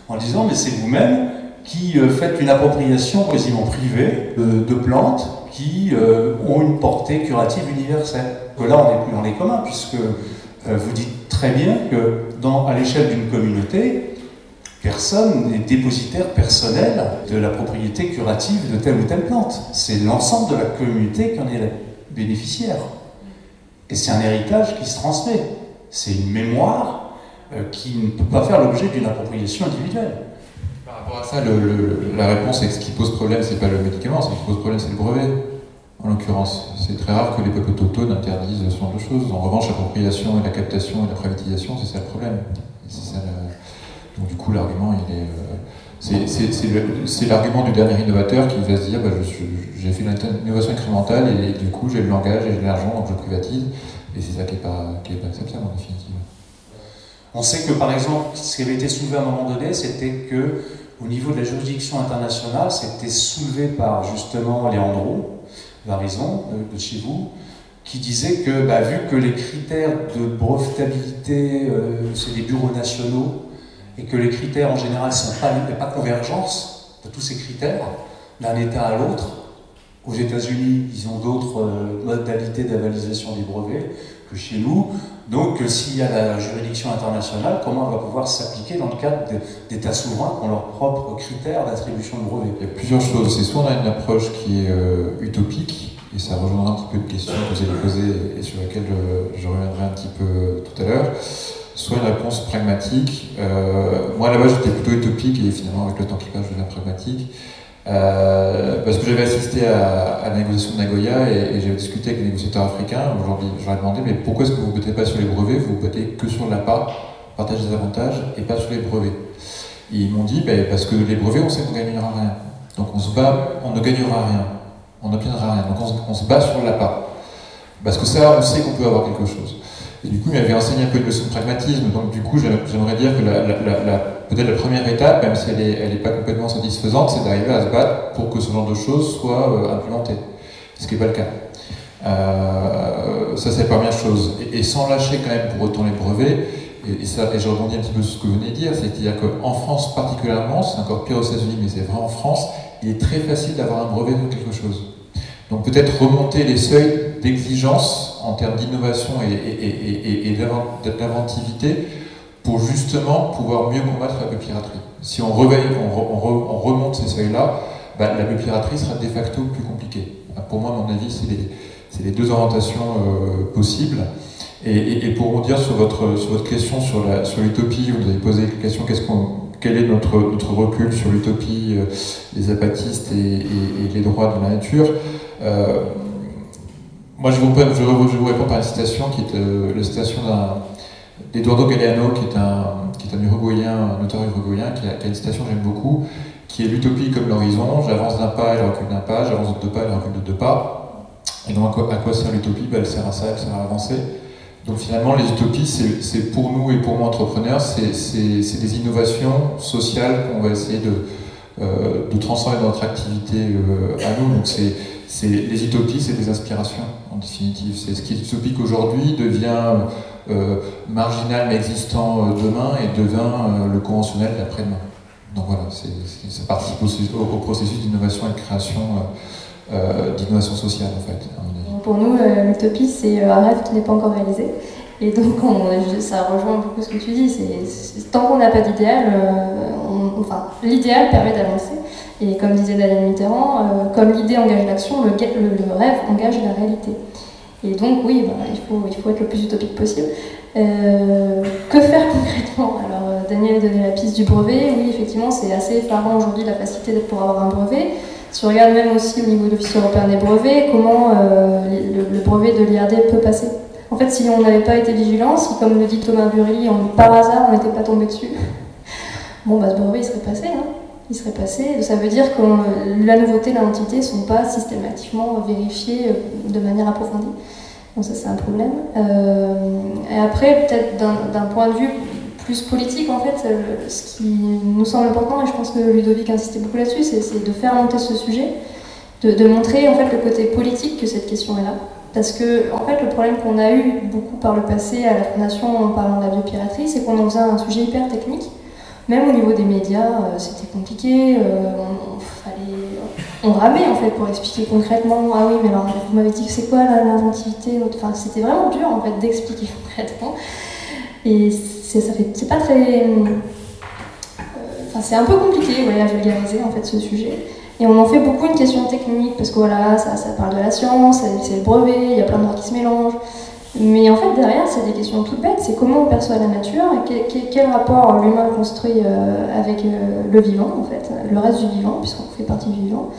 en disant, mais c'est vous-même qui euh, faites une appropriation quasiment privée de, plantes qui euh, ont une portée curative universelle. Que là, on n'est plus dans les communs, puisque vous dites très bien que dans, à l'échelle d'une communauté, Personne n'est dépositaire personnel de la propriété curative de telle ou telle plante. C'est l'ensemble de la communauté qui en est bénéficiaire. Et c'est un héritage qui se transmet. C'est une mémoire euh, qui ne peut pas faire l'objet d'une appropriation individuelle. Par rapport à ça, la réponse est que ce qui pose problème, c'est pas le médicament, ce qui pose problème, c'est le brevet. En l'occurrence, c'est très rare que les peuples autochtones interdisent ce genre de choses. En revanche, l'appropriation et la captation et la privatisation, c'est ça le problème. C'est ça donc du coup, l'argument, il est... Euh, c'est l'argument du dernier innovateur qui va se dire bah, j'ai fait une innovation incrémentale et, du coup j'ai le langage et j'ai l'argent donc je privatise et c'est ça qui n'est pas, acceptable en définitive. On sait que par exemple, ce qui avait été soulevé à un moment donné, c'était que au niveau de la juridiction internationale, c'était soulevé par justement Léandro Varison de, chez vous, qui disait que bah, vu que les critères de brevetabilité, euh, c'est des bureaux nationaux, et que les critères en général ne sont pas, pas convergence de tous ces critères d'un État à l'autre. Aux États-Unis, ils ont d'autres euh, modalités d'avalisation des brevets que chez nous. Donc, euh, s'il y a la juridiction internationale, comment elle va pouvoir s'appliquer dans le cadre d'États souverains qui ont leurs propres critères d'attribution de brevets? Il y a plusieurs choses. C'est soit on a une approche qui est euh, utopique, et ça rejoindra un petit peu une question que vous avez posée et sur laquelle je, reviendrai un petit peu tout à l'heure, soit une réponse pragmatique. Euh, moi, là-bas, j'étais plutôt utopique, et finalement, avec le temps qui passe, je deviens pragmatique. Euh, parce que j'avais assisté à, la négociation de Nagoya et, j'avais discuté avec les négociateurs africains. Aujourd'hui, j'aurais demandé mais pourquoi est-ce que vous ne battez pas sur les brevets, vous battez que sur l'APA, partage des avantages, et pas sur les brevets et Ils m'ont dit ben, parce que les brevets, on sait qu'on ne gagnera rien. Donc on se bat, on ne gagnera rien, on n'obtiendra rien. Donc on, se bat sur l'APA. Parce que ça, on sait qu'on peut avoir quelque chose. Du coup, il m'avait enseigné un peu de leçon de pragmatisme. Donc du coup, j'aimerais dire que peut-être la première étape, même si elle n'est elle est pas complètement satisfaisante, c'est d'arriver à se battre pour que ce genre de choses soit euh, implémenté. Ce qui n'est pas le cas. Euh, ça, c'est la première chose. Et, sans lâcher quand même pour autant les brevets, et, ça, et je rebondis un petit peu sur ce que vous venez de dire, c'est-à-dire qu'en France particulièrement, c'est encore pire aux États-Unis, mais c'est vrai en France, il est très facile d'avoir un brevet de quelque chose. Donc peut-être remonter les seuils d'exigence en termes d'innovation et, d'inventivité pour justement pouvoir mieux combattre la biopiraterie. Si on, remonte ces seuils-là, bah, la biopiraterie sera de facto plus compliquée. Pour moi, à mon avis, c'est les, deux orientations euh, possibles. Et, pour dire sur votre, sur votre question sur l'utopie, vous avez posé la question quel est notre, recul sur l'utopie, euh, les apatistes et, les droits de la nature? Moi, je vous, je, réponds par une citation qui est la citation d'un Eduardo Galeano, qui est un, qui est un uruguayen, auteur uruguayen, qui a, une citation que j'aime beaucoup, qui est l'utopie comme l'horizon, j'avance d'un pas, elle recule d'un pas, j'avance de deux pas, elle recule de deux pas. Et donc à quoi, sert l'utopie? Ben, Elle sert à ça, elle sert à avancer. Donc finalement, les utopies, c'est pour nous et pour moi entrepreneurs, c'est des innovations sociales qu'on va essayer de, euh, transformer dans notre activité euh, à nous. Donc c'est les utopies, c'est des inspirations en définitive. C'est ce qui est utopique aujourd'hui devient euh, marginal mais existant euh, demain et devient euh, le conventionnel d'après-demain. Donc voilà, ça participe au, processus d'innovation et de création, d'innovation sociale en fait. Pour nous, l'utopie, c'est un rêve qui n'est pas encore réalisé. Et donc, ça rejoint beaucoup ce que tu dis. Tant qu'on n'a pas d'idéal, enfin, l'idéal permet d'avancer. Et comme disait Daniel Mitterrand, comme l'idée engage l'action, le, rêve engage la réalité. Et donc, oui, bah, il, faut, être le plus utopique possible. Euh, que faire concrètement? Alors, euh, Daniel a donné la piste du brevet. Oui, effectivement, c'est assez effarant aujourd'hui la facilité pour avoir un brevet. Si on regarde même aussi au niveau de l'Office européen des brevets, comment euh, le, brevet de l'IRD peut passer? En fait, si on n'avait pas été vigilant, si, comme le dit Thomas Burly, par hasard, on n'était pas tombé dessus, <laughs> bon, bah, ce brevet, il serait passé. Hein il serait passé. Ça veut dire que la nouveauté, l'identité ne sont pas systématiquement vérifiées euh, de manière approfondie. Donc ça, c'est un problème. Euh, et après, peut-être d'un point de vue plus politique, en fait, euh, ce qui nous semble important, et je pense que Ludovic insistait beaucoup là-dessus, c'est de faire monter ce sujet, de, montrer en fait le côté politique que cette question est là. Parce que, en fait, le problème qu'on a eu beaucoup par le passé à la Fondation en parlant de la biopiraterie, c'est qu'on en faisait un sujet hyper technique même au niveau des médias, euh, c'était compliqué. Euh, on, ramait en fait pour expliquer concrètement. Ah oui, mais alors vous m'avez dit que c'est quoi l'inventivité c'était vraiment dur en fait d'expliquer <laughs> concrètement. Et c'est, ça fait, c'est pas très. Euh, enfin, c'est un peu compliqué ouais, à vulgariser en fait ce sujet. Et on en fait beaucoup une question technique parce que voilà, ça, ça parle de la science, c'est le brevet, il y a plein de droits qui se mélangent. Mais en fait, derrière, c'est des questions toutes bêtes. C'est comment on perçoit la nature quel, rapport l'humain construit euh, avec euh, le vivant, en fait, le reste du vivant, puisqu'on fait partie du vivant.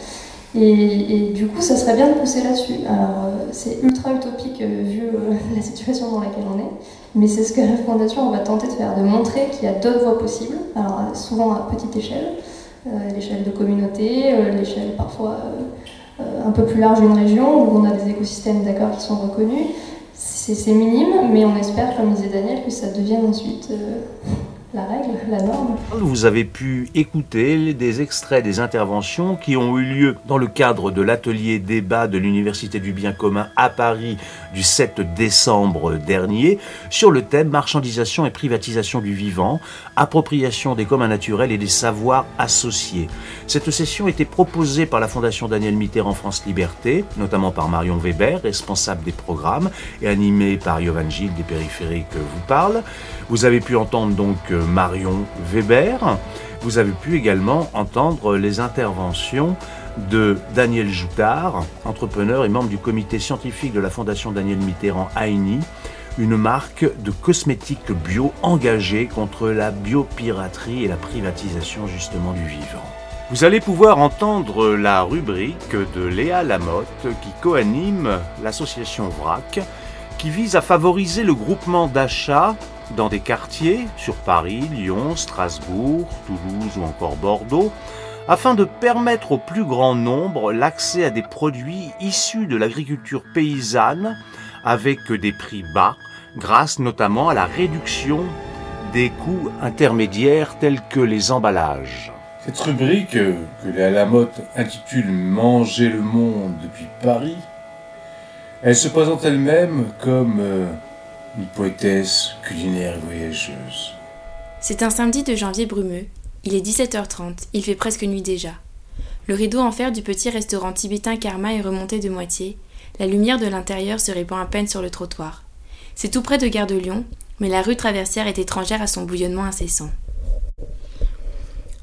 Et, du coup, ça serait bien de pousser là-dessus. Alors, euh, c'est ultra utopique vu <laughs> la situation dans laquelle on est, mais c'est ce que la Fondation va tenter de faire, de montrer qu'il y a d'autres voies possibles, alors souvent à petite échelle, l'échelle de communauté, l'échelle parfois un peu plus large d'une région, où on a des écosystèmes d'accord qui sont reconnus. C'est minime, mais on espère, comme disait Daniel, que ça devienne ensuite Vous avez pu écouter des extraits des interventions qui ont eu lieu dans le cadre de l'atelier débat de l'Université du bien commun à Paris du 7 décembre dernier sur le thème marchandisation et privatisation du vivant, appropriation des communs naturels et des savoirs associés. Cette session était proposée par la Fondation Daniel Mitterrand France Liberté, notamment par Marion Weber, responsable des programmes, et animée par Yovan Gilles des périphériques vous parle. Vous avez pu entendre donc euh, Marion Weber. Vous avez pu également entendre les interventions de Daniel Joutard, entrepreneur et membre du comité scientifique de la Fondation Daniel Mitterrand AINI, une marque de cosmétiques bio engagée contre la biopiraterie et la privatisation justement du vivant. Vous allez pouvoir entendre la rubrique de Léa Lamotte qui coanime l'association VRAC qui vise à favoriser le groupement d'achat dans des quartiers sur Paris, Lyon, Strasbourg, Toulouse ou encore Bordeaux, afin de permettre au plus grand nombre l'accès à des produits issus de l'agriculture paysanne avec des prix bas, grâce notamment à la réduction des coûts intermédiaires tels que les emballages. Cette rubrique, que Léa Lamotte intitule Manger le monde depuis Paris, elle se présente elle-même comme euh, une poétesse culinaire voyageuse. C'est un samedi de janvier brumeux. Il est 17h30, il fait presque nuit déjà. Le rideau en fer du petit restaurant tibétain Karma est remonté de moitié. La lumière de l'intérieur se répand à peine sur le trottoir. C'est tout près de Gare de Lyon, mais la rue traversière est étrangère à son bouillonnement incessant.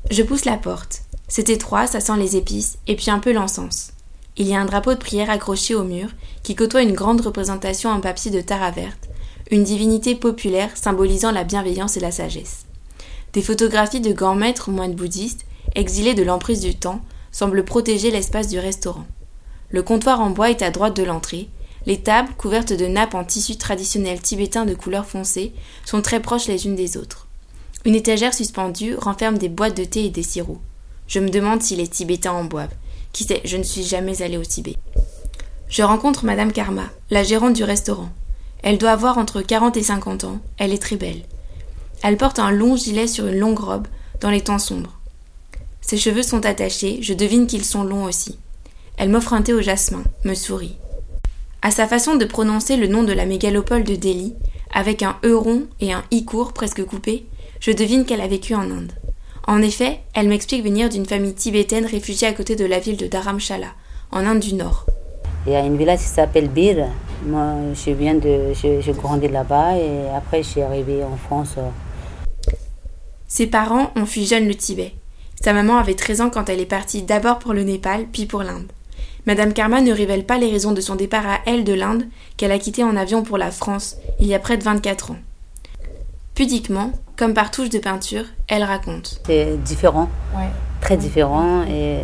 Je pousse la porte. C'est étroit, ça sent les épices, et puis un peu l'encens. Il y a un drapeau de prière accroché au mur, qui côtoie une grande représentation en papier de tara verte, une divinité populaire symbolisant la bienveillance et la sagesse. Des photographies de grands maîtres moines bouddhistes, exilés de l'emprise du temps, semblent protéger l'espace du restaurant. Le comptoir en bois est à droite de l'entrée. Les tables, couvertes de nappes en tissu traditionnel tibétain de couleur foncée, sont très proches les unes des autres. Une étagère suspendue renferme des boîtes de thé et des sirops. Je me demande si les Tibétains en boivent. Qui sait, je ne suis jamais allée au Tibet. Je rencontre Madame Karma, la gérante du restaurant. Elle doit avoir entre 40 et 50 ans. Elle est très belle. Elle porte un long gilet sur une longue robe, dans les tons sombres. Ses cheveux sont attachés, je devine qu'ils sont longs aussi. Elle m'offre un thé au jasmin, me sourit. À sa façon de prononcer le nom de la mégalopole de Delhi, avec un E rond et un I court presque coupé, je devine qu'elle a vécu en Inde. En effet, elle m'explique venir d'une famille tibétaine réfugiée à côté de la ville de Dharamshala, en Inde du Nord. Il y a une village qui s'appelle Bir, moi, je viens de, j'ai grandi là-bas et après, je suis arrivée en France. Ses parents ont fui jeunes le Tibet. Sa maman avait 13 ans quand elle est partie d'abord pour le Népal, puis pour l'Inde. Madame Karma ne révèle pas les raisons de son départ à elle de l'Inde, qu'elle a quitté en avion pour la France, il y a près de 24 ans. Pudiquement, comme par touche de peinture, elle raconte. C'est différent, très différent, et,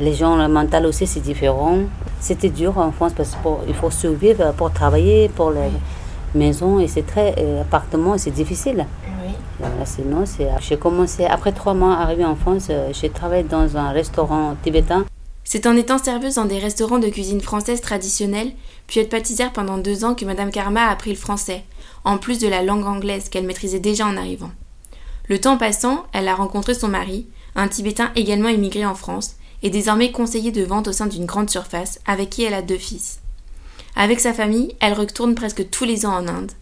les gens, le mental aussi, c'est différent. C'était dur en France parce qu'il faut survivre pour travailler, pour les maisons et c'est très euh, appartement, c'est difficile. Oui. sinon, j'ai commencé après trois mois arrivé en France, euh, j'ai travaillé dans un restaurant tibétain. C'est en étant serveuse dans des restaurants de cuisine française traditionnelle, puis être pâtissière pendant deux ans que Madame Karma a appris le français, en plus de la langue anglaise qu'elle maîtrisait déjà en arrivant. Le temps passant, elle a rencontré son mari, un Tibétain également immigré en France, et désormais conseiller de vente au sein d'une grande surface avec qui elle a deux fils. Avec sa famille, elle retourne presque tous les ans en Inde,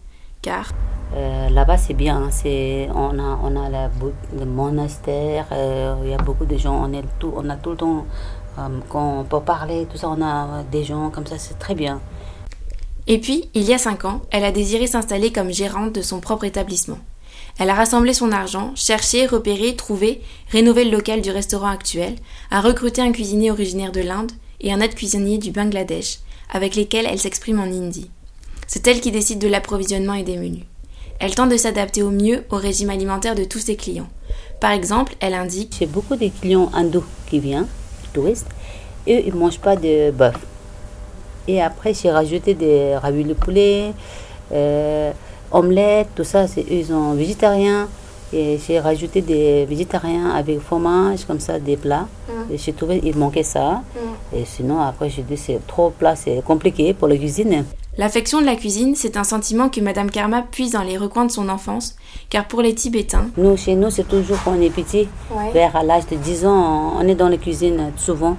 car euh, là-bas c'est bien, c'est on a on a le monastère, euh, il y a beaucoup de gens, on est tout, on a tout le temps euh, quand on peut parler, tout ça, on a des gens comme ça, c'est très bien. Et puis, il y a cinq ans, elle a désiré s'installer comme gérante de son propre établissement. Elle a rassemblé son argent, cherché, repéré, trouvé, rénové le local du restaurant actuel, a recruté un cuisinier originaire de l'Inde et un aide cuisinier du Bangladesh, avec lesquels elle s'exprime en hindi. C'est elle qui décide de l'approvisionnement et des menus. Elle tente de s'adapter au mieux au régime alimentaire de tous ses clients. Par exemple, elle indique J'ai beaucoup de clients hindous qui viennent, touristes, et ils ne mangent pas de bœuf. Et après, j'ai rajouté des raviolis de poulet, euh, omelette, tout ça, c'est, ils sont végétariens. Et j'ai rajouté des végétariens avec fromage, comme ça, des plats. Mm. Et j'ai trouvé il manquait ça. Mm. Et sinon, après, j'ai dit c'est trop plat, c'est compliqué pour la cuisine. L'affection de la cuisine, c'est un sentiment que Madame Karma puise dans les recoins de son enfance, car pour les Tibétains, Nous, chez nous, c'est toujours quand on est petit, Ouais. vers l'âge de 10 ans, on est dans la cuisine souvent.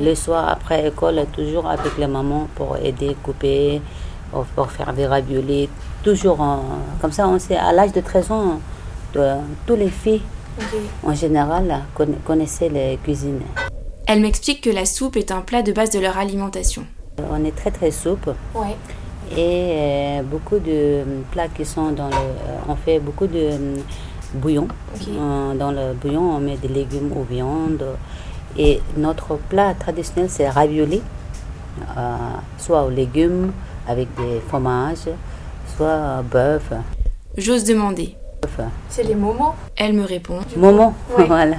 Le soir, après école, toujours avec la maman pour aider, couper, pour, pour faire des raviolis. Toujours en- comme ça, on sait, à l'âge de 13 ans, de- tous les filles, en général, conna- connaissaient les cuisines. elle m'explique que la soupe est un plat de base de leur alimentation. On est très très Ouais. et euh, beaucoup de plats qui sont dans le... euh, on fait beaucoup de euh, bouillon. Dans le bouillon, on met des légumes ou viande. Et notre plat traditionnel, c'est ravioli, euh, soit aux légumes avec des fromages, soit bœuf. J'ose demander. C'est les moments. Elle me répond. Momo, Ouais. <laughs> voilà.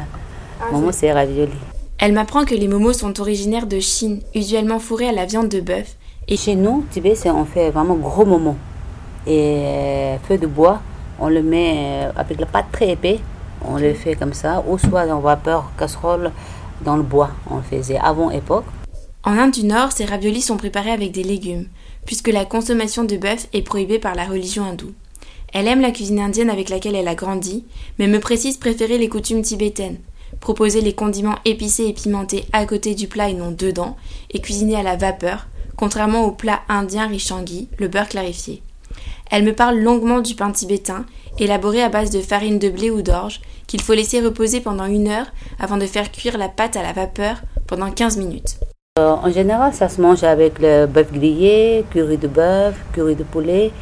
Ah, Momo, c'est- ravioli. Elle m'apprend que les momos sont originaires de Chine, usuellement fourrés à la viande de bœuf, Et chez nous, Tibet, c'est on fait vraiment gros momo. Et euh, feu de bois, on le met euh, avec la pâte très épais. On le fait comme ça, ou soit en vapeur, casserole, dans le bois. On le faisait avant époque. En Inde du Nord, ces raviolis sont préparés avec des légumes, puisque la consommation de bœuf est prohibée par la religion hindoue. Elle aime la cuisine indienne avec laquelle elle a grandi, mais me précise préférer les coutumes tibétaines. Proposer les condiments épicés et pimentés à côté du plat et non dedans, et cuisiner à la vapeur, contrairement au plat indien riche en ghee, le beurre clarifié. Elle me parle longuement du pain tibétain, élaboré à base de farine de blé ou d'orge, qu'il faut laisser reposer pendant une heure avant de faire cuire la pâte à la vapeur pendant 15 minutes. Euh, en général, ça se mange avec le bœuf grillé, curry de bœuf, curry de poulet.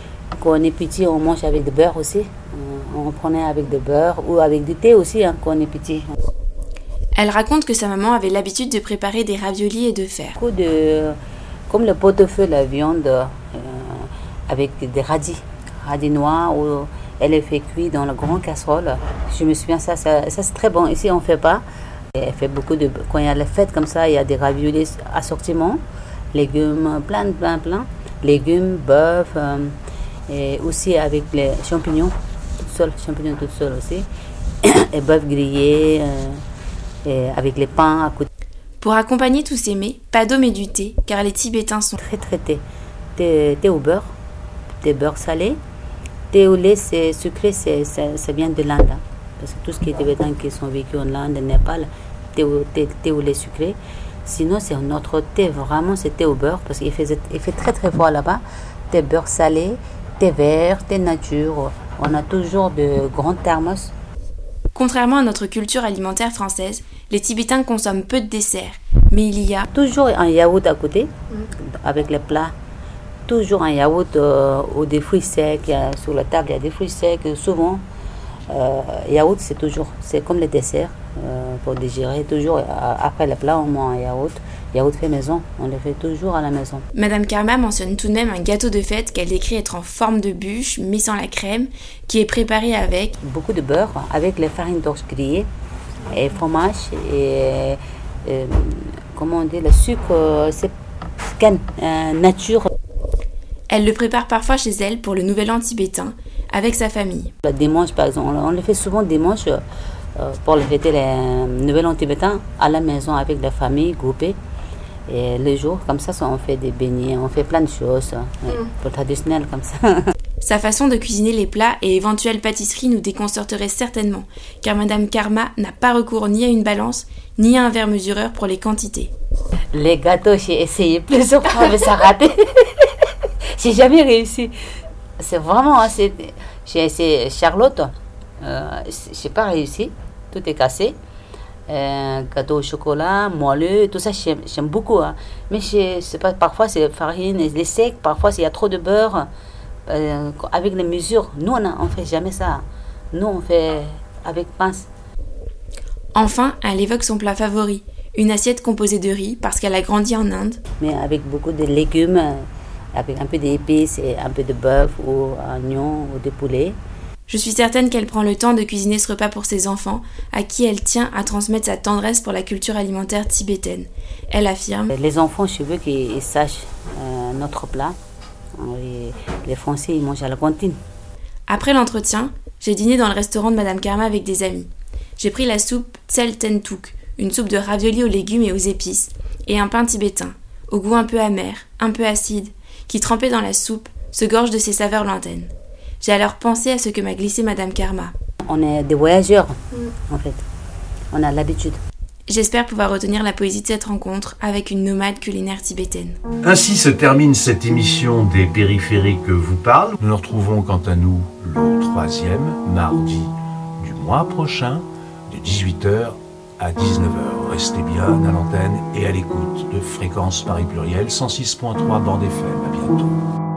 Quand on est petit, on mange avec du beurre aussi. Euh, on prenait avec du beurre ou avec du thé aussi hein, quand on est petit. Elle raconte que sa maman avait l'habitude de préparer des raviolis et de faire. De, comme le pot-au-feu, la viande euh, avec des radis, radis noirs, où elle est fait cuire dans la grande casserole. Je me souviens, ça, ça, ça, c'est très bon. Ici, on ne fait pas. Elle fait beaucoup de. Quand il y a les fêtes comme ça, il y a des raviolis assortiments, légumes, plein, plein, plein. Légumes, bœuf, euh, et aussi avec les champignons, tout seul, champignons tout seul aussi. <coughs> et bœuf grillé, euh, et avec les pains à côté. Pour accompagner tous ces mets, pas d'eau mais du thé, car les Tibétains sont très traité. Thé, thé au beurre, thé beurre salé. Thé au lait, c'est sucré, c'est, c'est- ça vient de l'Inde. Parce que tout ce qui est tibétain qui sont vécus en Inde, Népal, thé thé, thé au lait sucré. Sinon, c'est notre thé, vraiment, c'est thé au beurre, parce qu'il fait, il fait très très froid là-bas. Thé beurre salé, thé vert, thé nature. On a toujours de grands thermos. Contrairement à notre culture alimentaire française, les Tibétains consomment peu de desserts, mais il y a Toujours un yaourt à côté, avec les plats. Toujours un yaourt euh, ou des fruits secs. Sur la table, il y a des fruits secs. Souvent, euh, yaourt, c'est toujours, c'est comme les desserts euh, pour digérer. Toujours, euh, après le plat, on mange un yaourt. Yaourt fait maison, on le fait toujours à la maison. Madame Karma mentionne tout de même un gâteau de fête qu'elle décrit être en forme de bûche, mais sans la crème, qui est préparé avec Beaucoup de beurre avec les farines d'orge grillées et fromage et euh, comment on dit, le sucre, euh, c'est canne, euh, nature. Elle le prépare parfois chez elle pour le nouvel an tibétain, avec sa famille. Le dimanche, par exemple, on le fait souvent dimanche euh, pour le fêter le Nouvel An tibétain à la maison avec la famille groupée. Et le jour, comme ça, on fait des beignets, on fait plein de choses ouais, pour le traditionnel comme ça. <laughs> Sa façon de cuisiner les plats et éventuelles pâtisseries nous déconcerterait certainement, car Madame Karma n'a pas recours ni à une balance, ni à un verre mesureur pour les quantités. Les gâteaux, j'ai essayé plusieurs fois, mais ça a raté. <laughs> j'ai jamais réussi. C'est vraiment, c'est- j'ai essayé Charlotte, euh, j'ai pas réussi, tout est cassé. Euh, gâteau au chocolat, moelleux, tout ça j'aime beaucoup. hein. Mais je sais pas, parfois c'est farine, les secs, parfois il y a trop de beurre. Euh, avec les mesures, nous on, on fait jamais ça. Nous on fait avec pince. Enfin, elle évoque son plat favori, une assiette composée de riz parce qu'elle a grandi en Inde. mais avec beaucoup de légumes, avec un peu d'épices et un peu de bœuf ou oignon ou de poulet. Je suis certaine qu'elle prend le temps de cuisiner ce repas pour ses enfants, à qui elle tient à transmettre sa tendresse pour la culture alimentaire tibétaine. Elle affirme Les enfants, je veux qu'ils sachent euh, notre plat. Les Français, ils mangent à la cantine. Après l'entretien, j'ai dîné dans le restaurant de Madame Karma avec des amis. J'ai pris la soupe Tsel Tentuk, une soupe de raviolis aux légumes et aux épices, et un pain tibétain, au goût un peu amer, un peu acide, qui, trempé dans la soupe, se gorge de ses saveurs lointaines. J'ai alors pensé à ce que m'a glissé Madame Karma. On est des voyageurs, en fait. On a l'habitude. J'espère pouvoir retenir la poésie de cette rencontre avec une nomade culinaire tibétaine. Ainsi se termine cette émission des périphériques que vous parle. Nous nous retrouvons quant à nous le troisième mardi du mois prochain de 18h à 19h. Restez bien à l'antenne et à l'écoute de Fréquence Paris Pluriel 106.3 bande FM. À bientôt.